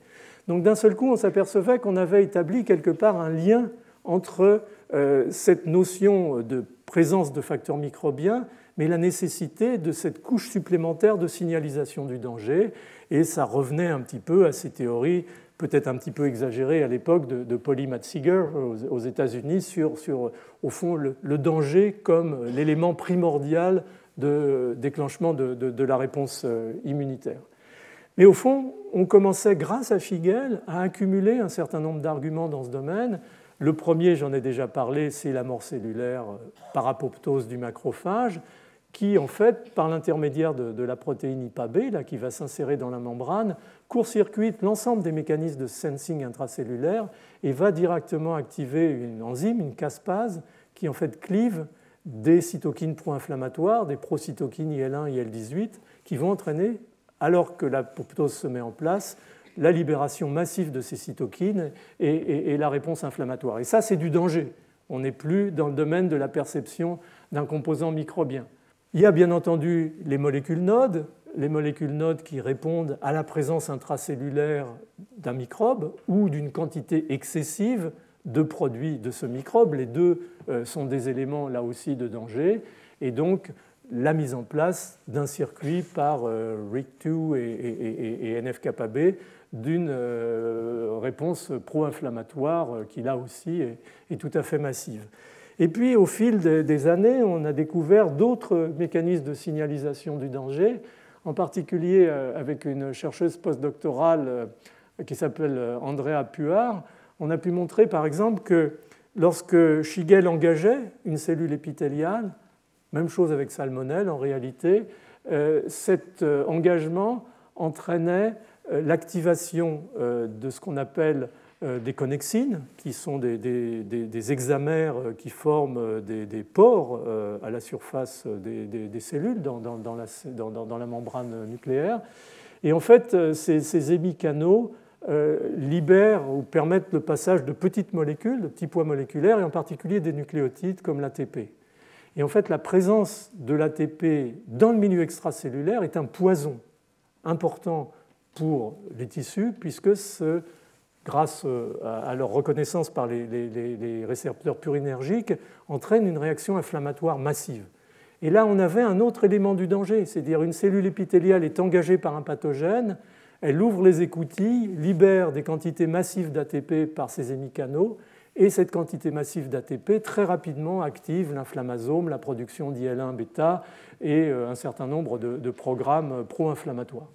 Donc d'un seul coup, on s'apercevait qu'on avait établi quelque part un lien entre euh, cette notion de présence de facteurs microbiens, mais la nécessité de cette couche supplémentaire de signalisation du danger et ça revenait un petit peu à ces théories peut-être un petit peu exagérées à l'époque de, de Polly Matziger aux, États-Unis sur, sur, au fond, le, danger comme l'élément primordial de déclenchement de, de, la réponse euh, immunitaire. Mais au fond, on commençait, grâce à Figel, à accumuler un certain nombre d'arguments dans ce domaine. Le premier, j'en ai déjà parlé, c'est la mort cellulaire euh, par apoptose du macrophage qui, en fait, par l'intermédiaire de, la protéine IPA-B, là, qui va s'insérer dans la membrane, court-circuite l'ensemble des mécanismes de sensing intracellulaire et va directement activer une enzyme, une caspase, qui en fait clive des cytokines pro-inflammatoires, des procytokines IL1 et IL18, qui vont entraîner, alors que l'apoptose se met en place, la libération massive de ces cytokines et la réponse inflammatoire. Et ça, c'est du danger. On n'est plus dans le domaine de la perception d'un composant microbien. Il y a bien entendu les molécules nodes, les molécules nodes qui répondent à la présence intracellulaire d'un microbe ou d'une quantité excessive de produits de ce microbe. Les deux euh, sont des éléments là aussi de danger. Et donc la mise en place d'un circuit par euh, RIC2 et, NF-κB d'une euh, réponse pro-inflammatoire qui là aussi est tout à fait massive. Et puis, au fil des années, on a découvert d'autres mécanismes de signalisation du danger, en particulier euh, avec une chercheuse postdoctorale euh, qui s'appelle euh, Andrea Puard. On a pu montrer, par exemple, que lorsque Shigel engageait une cellule épithéliale, même chose avec Salmonelle en réalité, cet engagement entraînait l'activation de ce qu'on appelle des connexines, qui sont des, des, hexamères euh, qui forment euh, des, pores à la surface des, cellules dans, la, membrane nucléaire. Et en fait, ces, ces hémicanaux libèrent ou permettent le passage de petites molécules, de petits poids moléculaires, et en particulier des nucléotides comme l'ATP. Et en fait, la présence de l'ATP dans le milieu extracellulaire est un poison important pour les tissus, puisque ce grâce à leur reconnaissance par les, récepteurs purinergiques, entraînent une réaction inflammatoire massive. Et là, on avait un autre élément du danger, c'est-à-dire une cellule épithéliale est engagée par un pathogène, elle ouvre les écoutilles, libère des quantités massives d'ATP par ses hémicanaux, et cette quantité massive d'ATP très rapidement active l'inflammasome, la production d'IL1-bêta et euh, un certain nombre de, programmes pro-inflammatoires.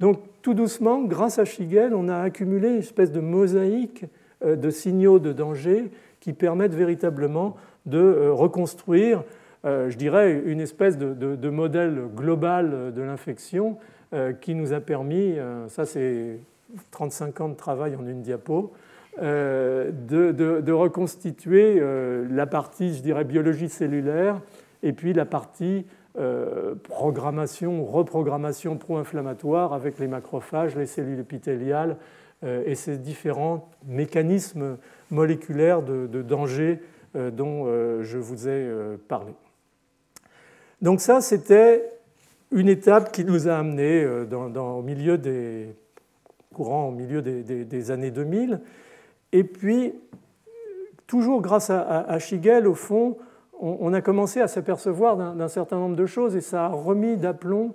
Donc tout doucement, grâce à Shigel, on a accumulé une espèce de mosaïque euh, de signaux de danger qui permettent véritablement de euh, reconstruire, je dirais, une espèce de modèle global de l'infection qui nous a permis, ça c'est 35 ans de travail en une diapo, euh, de, reconstituer euh, la partie, je dirais, biologie cellulaire et puis la partie euh, programmation, reprogrammation pro-inflammatoire avec les macrophages, les cellules épithéliales et ces différents mécanismes moléculaires de, danger dont je vous ai parlé. Donc ça, c'était une étape qui nous a amené dans, au milieu des courants au milieu des, années 2000 et puis, toujours grâce à, Schigel, au fond, on, a commencé à s'apercevoir d'un certain nombre de choses et ça a remis d'aplomb.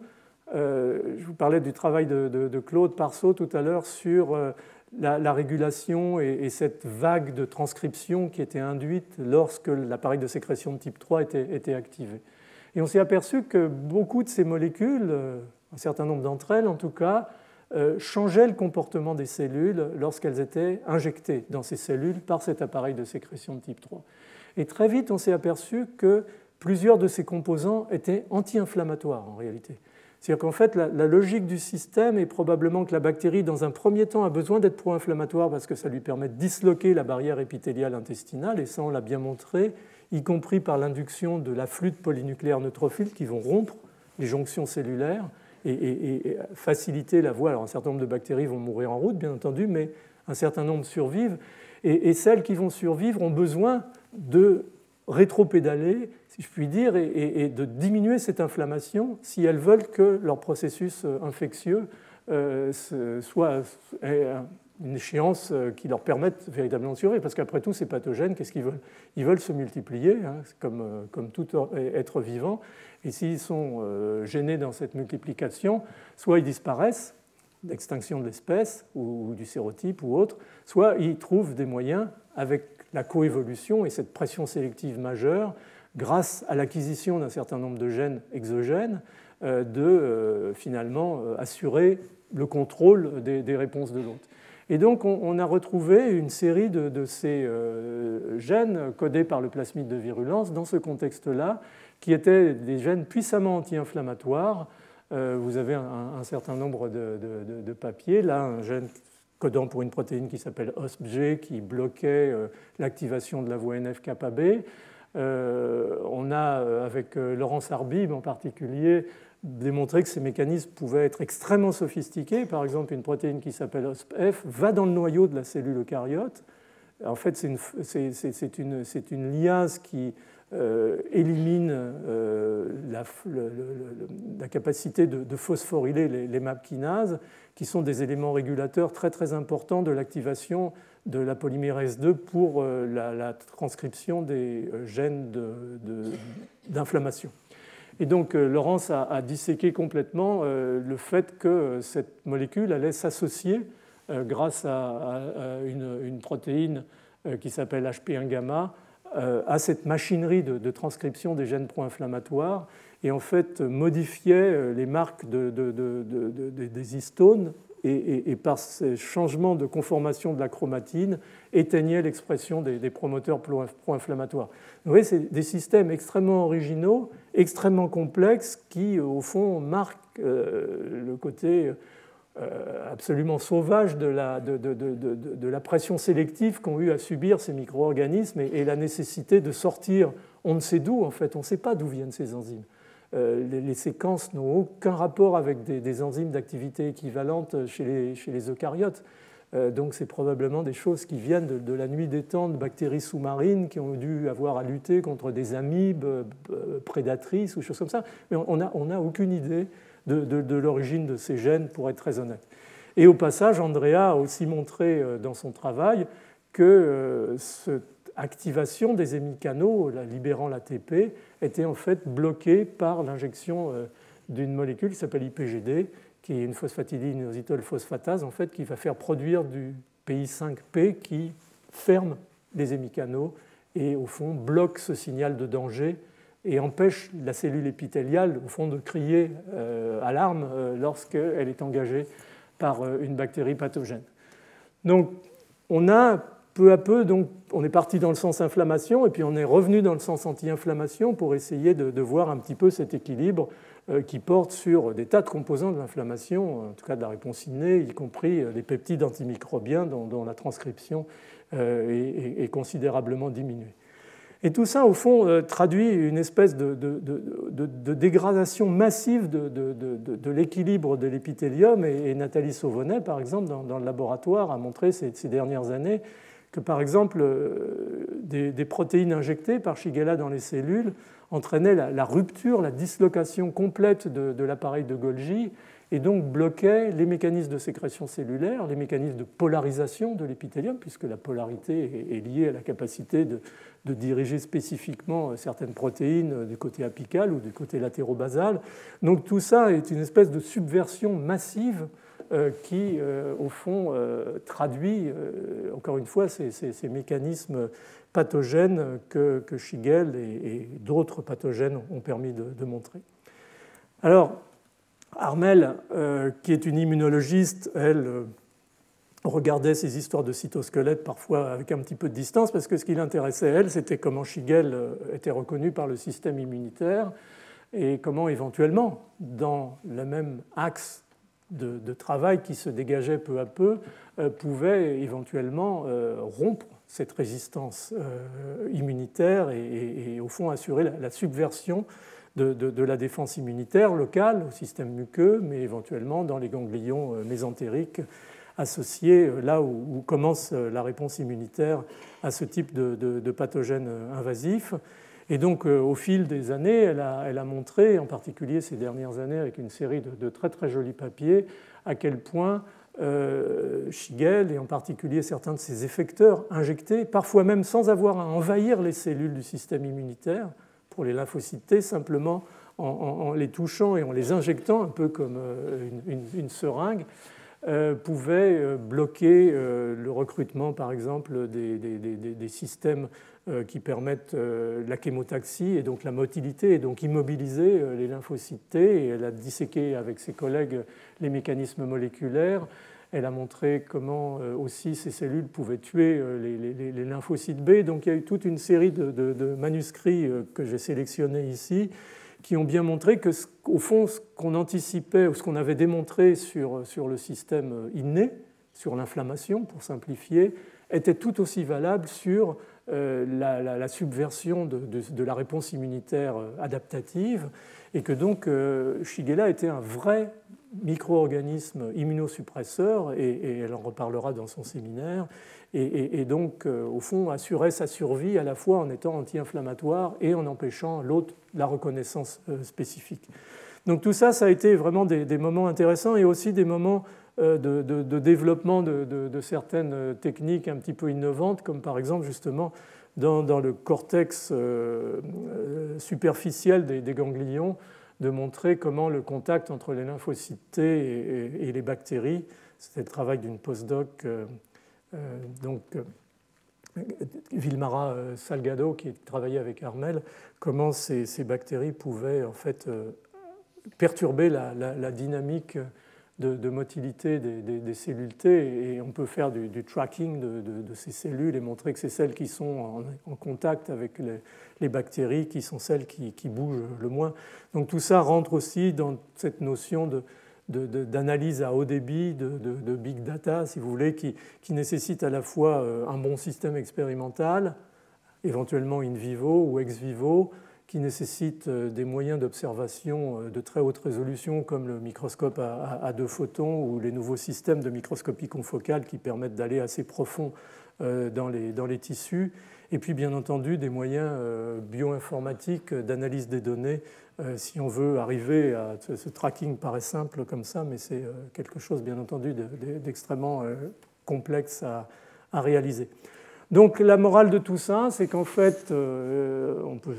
Euh, je vous parlais du travail de, Claude Parceau tout à l'heure sur euh, la, régulation et, cette vague de transcription qui était induite lorsque l'appareil de sécrétion de type 3 était, activé. Et on s'est aperçu que beaucoup de ces molécules, euh, un certain nombre d'entre elles en tout cas, changeait le comportement des cellules lorsqu'elles étaient injectées dans ces cellules par cet appareil de sécrétion de type 3. Et très vite, on s'est aperçu que plusieurs de ces composants étaient anti-inflammatoires en réalité. C'est-à-dire qu'en fait, la, logique du système est probablement que la bactérie, dans un premier temps, a besoin d'être pro-inflammatoire parce que ça lui permet de disloquer la barrière épithéliale intestinale, et ça, on l'a bien montré, y compris par l'induction de la flûte polynucléaire neutrophiles qui vont rompre les jonctions cellulaires et, faciliter la voie. Alors un certain nombre de bactéries vont mourir en route, bien entendu, mais un certain nombre survivent. Et, celles qui vont survivre ont besoin de rétropédaler, si je puis dire, et, de diminuer cette inflammation si elles veulent que leur processus euh, infectieux euh, soit une échéance euh, qui leur permette véritablement de survivre. Parce qu'après tout, ces pathogènes, qu'est-ce qu'ils veulent? Ils veulent se multiplier, hein, comme, tout être vivant. Et s'ils sont gênés dans cette multiplication, soit ils disparaissent, l'extinction de l'espèce ou du sérotype ou autre, soit ils trouvent des moyens avec la coévolution et cette pression sélective majeure, grâce à l'acquisition d'un certain nombre de gènes exogènes, euh, de euh, finalement assurer le contrôle des, réponses de l'autre. Et donc on, a retrouvé une série de, ces gènes codés par le plasmide de virulence dans ce contexte-là qui étaient des gènes puissamment anti-inflammatoires. Euh, vous avez un, certain nombre de, papiers. Là, un gène pour une protéine qui s'appelle OSPG qui bloquait euh, l'activation de la voie NF-kappa B. Euh, on a, avec Laurence Arbib en particulier, démontré que ces mécanismes pouvaient être extrêmement sophistiqués. Par exemple, une protéine qui s'appelle OSPF va dans le noyau de la cellule eucaryote. En fait, c'est une, une, liase qui euh, élimine euh, la, capacité de, phosphoryler les, MAP kinases, qui sont des éléments régulateurs très importants de l'activation de la polymérase 2 pour euh, la, transcription des gènes d'inflammation. Et donc Laurence a, disséqué complètement le fait que cette molécule allait s'associer grâce à, une, une, protéine qui s'appelle HP1 gamma à cette machinerie de, transcription des gènes pro-inflammatoires et en fait modifiait euh, les marques des histones et, par ces changements de conformation de la chromatine éteignait l'expression des, promoteurs pro-inflammatoires. Vous voyez, c'est des systèmes extrêmement originaux, extrêmement complexes qui, au fond, marquent euh, le côté euh, absolument sauvage de la, de, la pression sélective qu'ont eu à subir ces micro-organismes et, la nécessité de sortir, on ne sait d'où en fait, on ne sait pas d'où viennent ces enzymes. Euh, les, séquences n'ont aucun rapport avec des, enzymes d'activité équivalentes chez les, chez les eucaryotes. Euh, donc c'est probablement des choses qui viennent de, la nuit des temps de bactéries sous-marines qui ont dû avoir à lutter contre des amibes prédatrices ou choses comme ça. Mais on n'a on a aucune idée de, l'origine de ces gènes, pour être très honnête. Et au passage, Andrea a aussi montré dans son travail que cette activation des hémicanaux, libérant l'ATP, était en fait bloquée par l'injection d'une molécule qui s'appelle IPGD, qui est une phosphatidylinositol phosphatase, en fait, qui va faire produire du PI5P qui ferme les hémicanaux et, au fond, bloque ce signal de danger et empêche la cellule épithéliale, au fond, de crier euh, alarme euh, lorsqu'elle est engagée par euh, une bactérie pathogène. Donc, on a peu à peu, donc, on est parti dans le sens inflammation et puis on est revenu dans le sens anti-inflammation pour essayer de, voir un petit peu cet équilibre euh, qui porte sur des tas de composants de l'inflammation, en tout cas de la réponse innée, y compris euh, les peptides antimicrobiens dont, la transcription est, considérablement diminuée. Et tout ça, au fond, traduit une espèce de, dégradation massive de, l'équilibre de l'épithélium. Et, Nathalie Sauvonnet, par exemple, dans, le laboratoire, a montré ces, ces dernières années que par exemple euh, des, protéines injectées par Shigella dans les cellules entraînaient la, rupture, la dislocation complète de, l'appareil de Golgi et donc bloquaient les mécanismes de sécrétion cellulaire, les mécanismes de polarisation de l'épithélium, puisque la polarité est, liée à la capacité de, de, diriger spécifiquement certaines protéines du côté apical ou du côté latérobasal. Donc tout ça est une espèce de subversion massive euh, qui, euh, au fond, euh, traduit, encore une fois, ces, mécanismes pathogènes que, que Schigel et, d'autres pathogènes ont permis de, montrer. Alors, Armel, qui est une immunologiste, elle regardait ces histoires de cytosquelettes parfois avec un petit peu de distance, parce que ce qui l'intéressait, elle, c'était comment Schigel était reconnu par le système immunitaire et comment éventuellement, dans le même axe de, travail qui se dégageait peu à peu euh, pouvait éventuellement euh, rompre cette résistance euh, immunitaire et, au fond assurer la, subversion de, la défense immunitaire locale au système muqueux, mais éventuellement dans les ganglions mésentériques associés là où, commence la réponse immunitaire à ce type de, pathogène invasif. Et donc, euh, au fil des années, elle a, montré, en particulier ces dernières années, avec une série de, très très jolis papiers, à quel point euh, Shigel, et en particulier certains de ses effecteurs injectés, parfois même sans avoir à envahir les cellules du système immunitaire, pour les lymphocytes T, simplement en, les touchant et en les injectant, un peu comme euh, une, seringue, euh, pouvaient bloquer le recrutement, par exemple, des, systèmes euh, qui permettent euh, la chémotaxie et donc la motilité et donc immobiliser euh, les lymphocytes T. Et elle a disséqué avec ses collègues les mécanismes moléculaires. Elle a montré comment aussi ces cellules pouvaient tuer les, lymphocytes B. Donc il y a eu toute une série de, manuscrits que j'ai sélectionnés ici qui ont bien montré que, au fond, ce qu'on anticipait ou ce qu'on avait démontré sur, sur le système inné, sur l'inflammation, pour simplifier, était tout aussi valable sur euh, la, subversion de, la réponse immunitaire euh, adaptative, et que donc euh, Shigella était un vrai micro-organisme immunosuppresseur, et, elle en reparlera dans son séminaire, et, donc au fond assurait sa survie à la fois en étant anti-inflammatoire et en empêchant l'autre la reconnaissance spécifique. Donc tout ça, ça a été vraiment des moments intéressants et aussi des moments euh, de, développement de, certaines techniques un petit peu innovantes, comme par exemple justement dans, le cortex euh, euh, superficiel des, ganglions, de montrer comment le contact entre les lymphocytes T et, les bactéries, c'était le travail d'une postdoc, donc Vilmara Salgado, qui travaillait avec Armel, comment ces, bactéries pouvaient en fait perturber la dynamique de, motilité des, cellules T et on peut faire du, tracking de, ces cellules et montrer que c'est celles qui sont en, contact avec les, bactéries qui sont celles qui, bougent le moins. Donc tout ça rentre aussi dans cette notion d'analyse à haut débit, de, big data, si vous voulez, qui, qui, nécessite à la fois euh, un bon système expérimental, éventuellement in vivo ou ex vivo, qui nécessitent euh, des moyens d'observation euh, de très haute résolution comme le microscope à, deux photons ou les nouveaux systèmes de microscopie confocale qui permettent d'aller assez profond euh, dans les, dans les tissus et puis bien entendu des moyens bioinformatiques d'analyse des données si on veut arriver à ce tracking paraît simple comme ça, mais c'est quelque chose bien entendu d'extrêmement complexe à, réaliser. Donc la morale de tout ça, c'est qu'en fait, on peut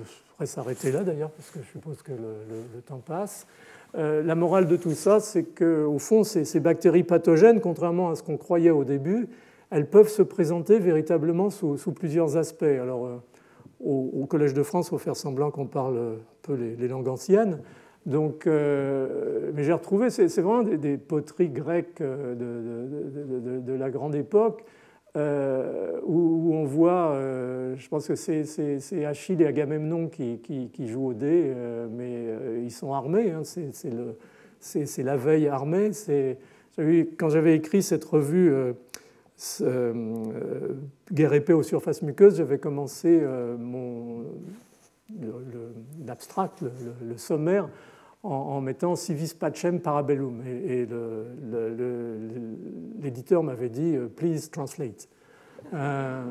s'arrêter là d'ailleurs, parce que je suppose que le temps passe. Euh, la morale de tout ça, c'est qu'au fond, ces, bactéries pathogènes, contrairement à ce qu'on croyait au début, elles peuvent se présenter véritablement sous, plusieurs aspects. Alors, euh, au, Collège de France, il faut faire semblant qu'on parle un peu les, langues anciennes. Donc, euh, mais j'ai retrouvé, c'est vraiment des, poteries grecques de, la grande époque euh, où, on voit, euh, je pense que c'est Achille et Agamemnon qui, jouent au dé, euh, mais ils sont armés, hein, c'est la veille armée. Quand j'avais écrit cette revue Guerre épée aux surfaces muqueuses, j'avais commencé mon l'abstract, le, sommaire, en, mettant civis pacem parabellum. Et, l'éditeur m'avait dit please translate. Euh,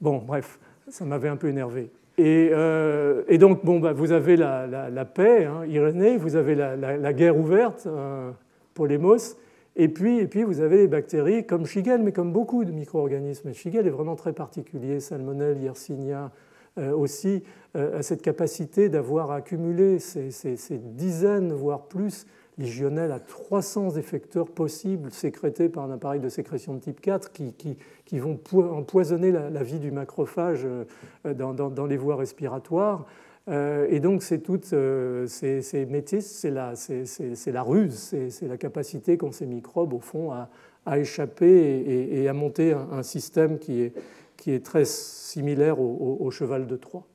bon, bref, ça m'avait un peu énervé. Et, euh, donc, bon, bah, vous avez la, paix, hein, Irénée, vous avez la, guerre ouverte, euh, et puis, et puis vous avez les bactéries comme Shigel, mais comme beaucoup de micro-organismes. Shigel est vraiment très particulier, Salmonelle, Yersinia, aussi, a cette capacité d'avoir accumulé ces, dizaines, voire plus, légionelle à 300 effecteurs possibles sécrétés par un appareil de sécrétion de type 4 qui, vont empoisonner la, vie du macrophage euh, dans, les voies respiratoires. Euh, et donc, c'est toutes euh, ces, ces c'est la, la, ruse, c'est la capacité qu'ont ces microbes, au fond, à, à échapper et, à monter un, système qui est, qui est très similaire au, cheval de Troie.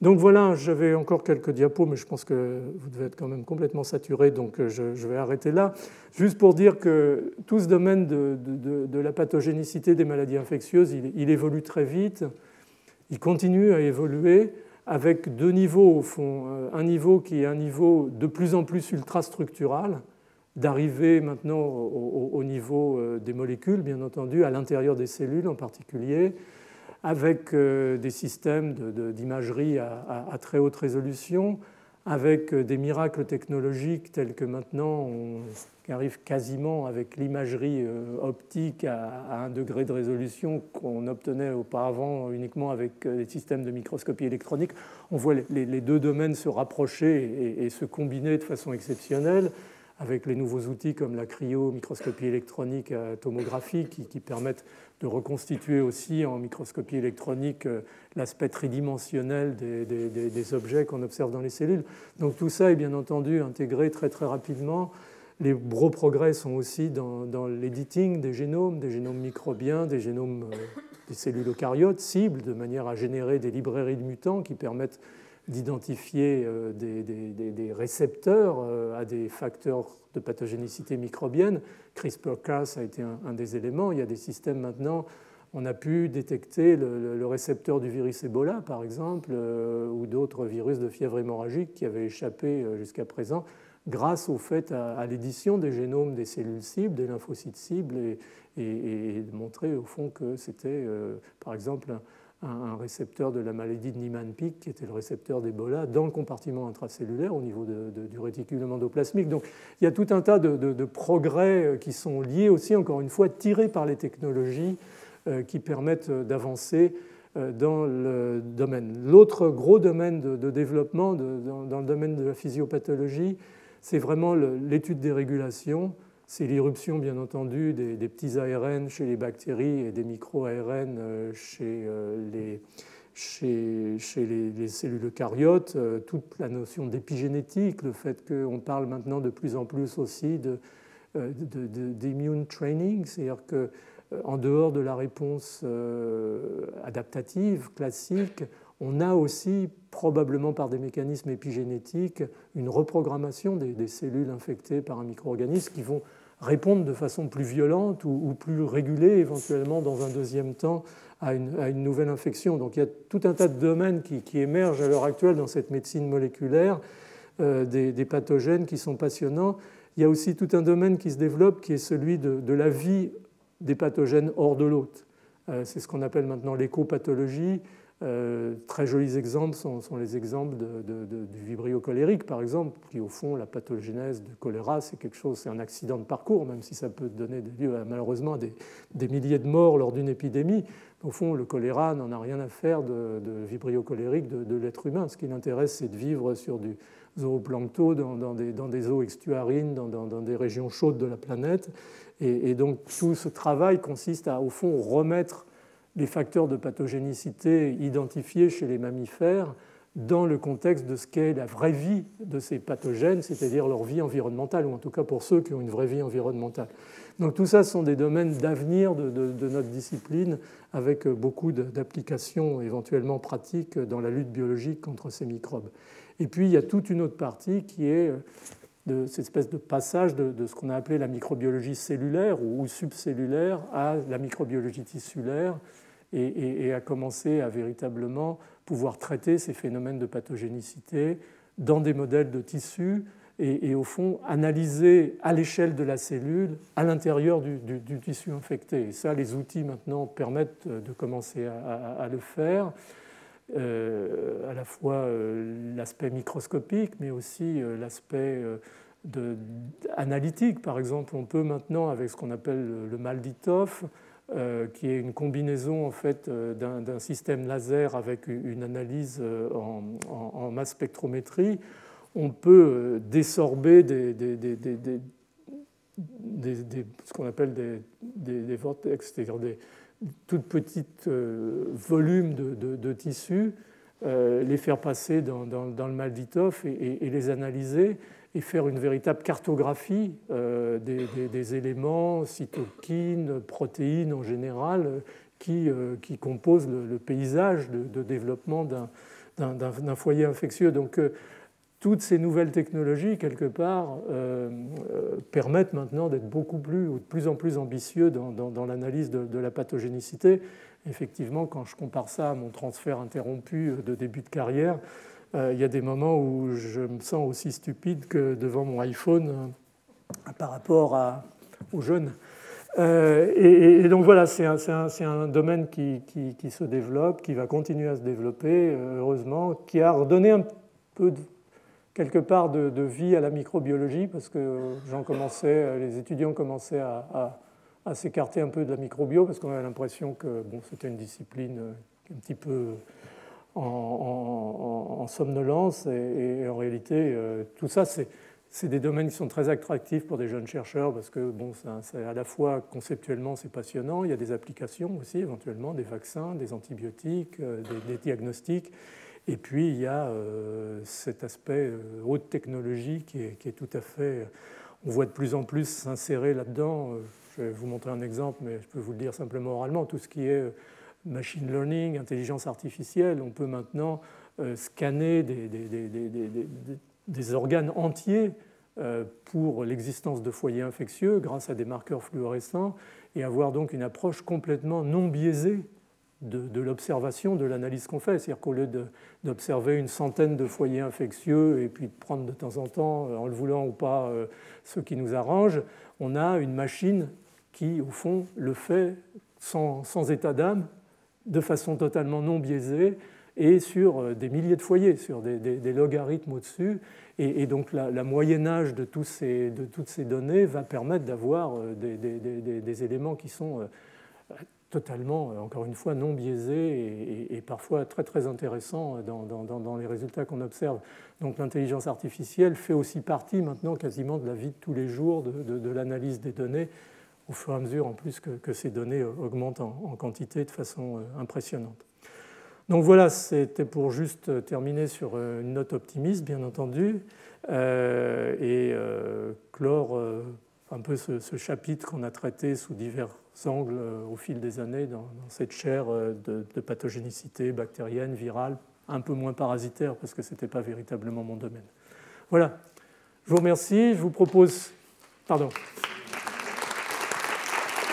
Donc voilà, j'avais encore quelques diapos, mais je pense que vous devez être quand même complètement saturé, donc euh, je, vais arrêter là. Juste pour dire que tout ce domaine de, la pathogénicité des maladies infectieuses, il, évolue très vite, il continue à évoluer avec deux niveaux au fond. Euh, un niveau qui est un niveau de plus en plus ultrastructural, d'arriver maintenant au, niveau euh, des molécules, bien entendu, à l'intérieur des cellules en particulier, avec euh, des systèmes d'imagerie à, très haute résolution, avec euh, des miracles technologiques tels que maintenant on arrive quasiment avec l'imagerie optique à, un degré de résolution qu'on obtenait auparavant uniquement avec des systèmes de microscopie électronique. On voit les, deux domaines se rapprocher et, se combiner de façon exceptionnelle avec les nouveaux outils comme la cryo, microscopie électronique, tomographie, qui permettent de reconstituer aussi en microscopie électronique euh, l'aspect tridimensionnel des, objets qu'on observe dans les cellules. Donc tout ça est bien entendu intégré très très rapidement. Les gros progrès sont aussi dans, dans l'editing des génomes, des génomes microbiens, des génomes euh, des cellules eucaryotes cibles, de manière à générer des librairies de mutants qui permettent d'identifier euh, des, récepteurs euh, à des facteurs de pathogénicité microbienne. CRISPR-Cas a été un, des éléments. Il y a des systèmes maintenant, on a pu détecter le, récepteur du virus Ebola, par exemple, euh, ou d'autres virus de fièvre hémorragique qui avaient échappé jusqu'à présent grâce au fait à, l'édition des génomes des cellules cibles, des lymphocytes cibles, et, montrer au fond que c'était, par exemple, un récepteur de la maladie de Niemann-Pick, qui était le récepteur d'Ebola, dans le compartiment intracellulaire au niveau du réticulum endoplasmique. Donc il y a tout un tas de, progrès euh, qui sont liés aussi, encore une fois, tirés par les technologies euh, qui permettent euh, d'avancer dans le domaine. L'autre gros domaine de, développement dans, le domaine de la physiopathologie, c'est vraiment l'étude des régulations c'est l'irruption, bien entendu, des, petits ARN chez les bactéries et des micro-ARN euh, chez, euh, les, cellules eucaryotes, euh, toute la notion d'épigénétique, le fait qu'on parle maintenant de plus en plus aussi d'immune training, c'est-à-dire qu'en dehors de la réponse adaptative classique, on a aussi, probablement par des mécanismes épigénétiques, une reprogrammation des, cellules infectées par un micro-organisme qui vont répondre de façon plus violente ou, plus régulée éventuellement dans un deuxième temps à une, nouvelle infection. Donc il y a tout un tas de domaines qui, émergent à l'heure actuelle dans cette médecine moléculaire, euh, des, pathogènes qui sont passionnants. Il y a aussi tout un domaine qui se développe qui est celui de, de la vie des pathogènes hors de l'hôte. c'est ce qu'on appelle maintenant l'écopathologie. Euh, très jolis exemples sont, les exemples du vibrio colérique, par exemple, qui au fond, la pathogénèse de choléra, c'est quelque chose, c'est un accident de parcours, même si ça peut donner des lieu malheureusement des, des, milliers de morts lors d'une épidémie. Au fond, le choléra n'en a rien à faire de, vibrio colérique de, l'être humain. Ce qui l'intéresse, c'est de vivre sur du zooplancton dans, des, eaux extuarines, dans, des régions chaudes de la planète. Et donc tout ce travail consiste à, au fond, remettre les facteurs de pathogénicité identifiés chez les mammifères dans le contexte de ce qu'est la vraie vie de ces pathogènes, c'est-à-dire leur vie environnementale, ou en tout cas pour ceux qui ont une vraie vie environnementale. Donc tout ça sont des domaines d'avenir de, notre discipline, avec beaucoup d'applications éventuellement pratiques dans la lutte biologique contre ces microbes. Et puis il y a toute une autre partie qui est de cette espèce de passage de, ce qu'on a appelé la microbiologie cellulaire ou subcellulaire à la microbiologie tissulaire, et, à commencer à véritablement pouvoir traiter ces phénomènes de pathogénicité dans des modèles de tissus et, au fond analyser à l'échelle de la cellule, à l'intérieur du, tissu infecté. Et ça, les outils maintenant permettent de commencer à, le faire. Euh, à la fois euh, l'aspect microscopique, mais aussi euh, l'aspect analytique. Par exemple, on peut maintenant, avec ce qu'on appelle le mal d'Itoff, qui est une combinaison en fait euh, d'un système laser avec une analyse euh, en, masse spectrométrie, on peut désorber ce qu'on appelle des, vortex, c'est-à-dire des toutes petites volumes de, tissus, les faire passer dans, le Malditov et, et, les analyser et faire une véritable cartographie euh, des, éléments, cytokines, protéines en général, qui, euh, qui composent le, paysage de, développement d'un foyer infectieux. Donc, euh, toutes ces nouvelles technologies, quelque part, permettent maintenant d'être beaucoup plus ou de plus en plus ambitieux dans, dans l'analyse de, la pathogénicité. Effectivement, quand je compare ça à mon transfert interrompu de début de carrière, euh, il y a des moments où je me sens aussi stupide que devant mon iPhone euh, par rapport aux jeunes. Euh, et, donc voilà, c'est un, domaine qui, se développe, qui va continuer à se développer, heureusement, qui a redonné un peu, quelque part, de, vie à la microbiologie, parce que j'en commençais, les étudiants commençaient à, s'écarter un peu de la microbio, parce qu'on avait l'impression que bon, c'était une discipline un petit peu en, somnolence. Et, en réalité, euh, tout ça, c'est des domaines qui sont très attractifs pour des jeunes chercheurs parce que bon, c'est à la fois conceptuellement c'est passionnant, il y a des applications aussi éventuellement, des vaccins, des antibiotiques, euh, des, diagnostics, et puis il y a euh, cet aspect haute technologie qui est, tout à fait, on voit de plus en plus s'insérer là-dedans. Je vais vous montrer un exemple, mais je peux vous le dire simplement oralement, tout ce qui est machine learning, intelligence artificielle, on peut maintenant euh, scanner des, organes entiers euh, pour l'existence de foyers infectieux grâce à des marqueurs fluorescents et avoir donc une approche complètement non biaisée de, l'observation, de l'analyse qu'on fait. C'est-à-dire qu'au lieu d'observer une centaine de foyers infectieux et puis de prendre de temps en temps, euh, en le voulant ou pas, ce qui nous arrange, on a une machine qui, au fond, le fait sans état d'âme de façon totalement non biaisée et sur euh, des milliers de foyers, sur des, logarithmes au-dessus. Et, donc la, moyenne âge de, toutes ces données va permettre d'avoir euh, des, éléments qui sont euh, totalement, encore une fois, non biaisés et, parfois très très intéressants dans les résultats qu'on observe. Donc l'intelligence artificielle fait aussi partie maintenant quasiment de la vie de tous les jours, de l'analyse des données au fur et à mesure en plus que, ces données augmentent en, quantité de façon euh, impressionnante. Donc voilà, c'était pour juste terminer sur euh, une note optimiste, bien entendu, euh, et clore un peu ce, chapitre qu'on a traité sous divers angles au fil des années dans, cette chaire de, de, pathogénicité bactérienne, virale, un peu moins parasitaire parce que ce n'était pas véritablement mon domaine. Voilà, je vous remercie, je vous propose... Pardon.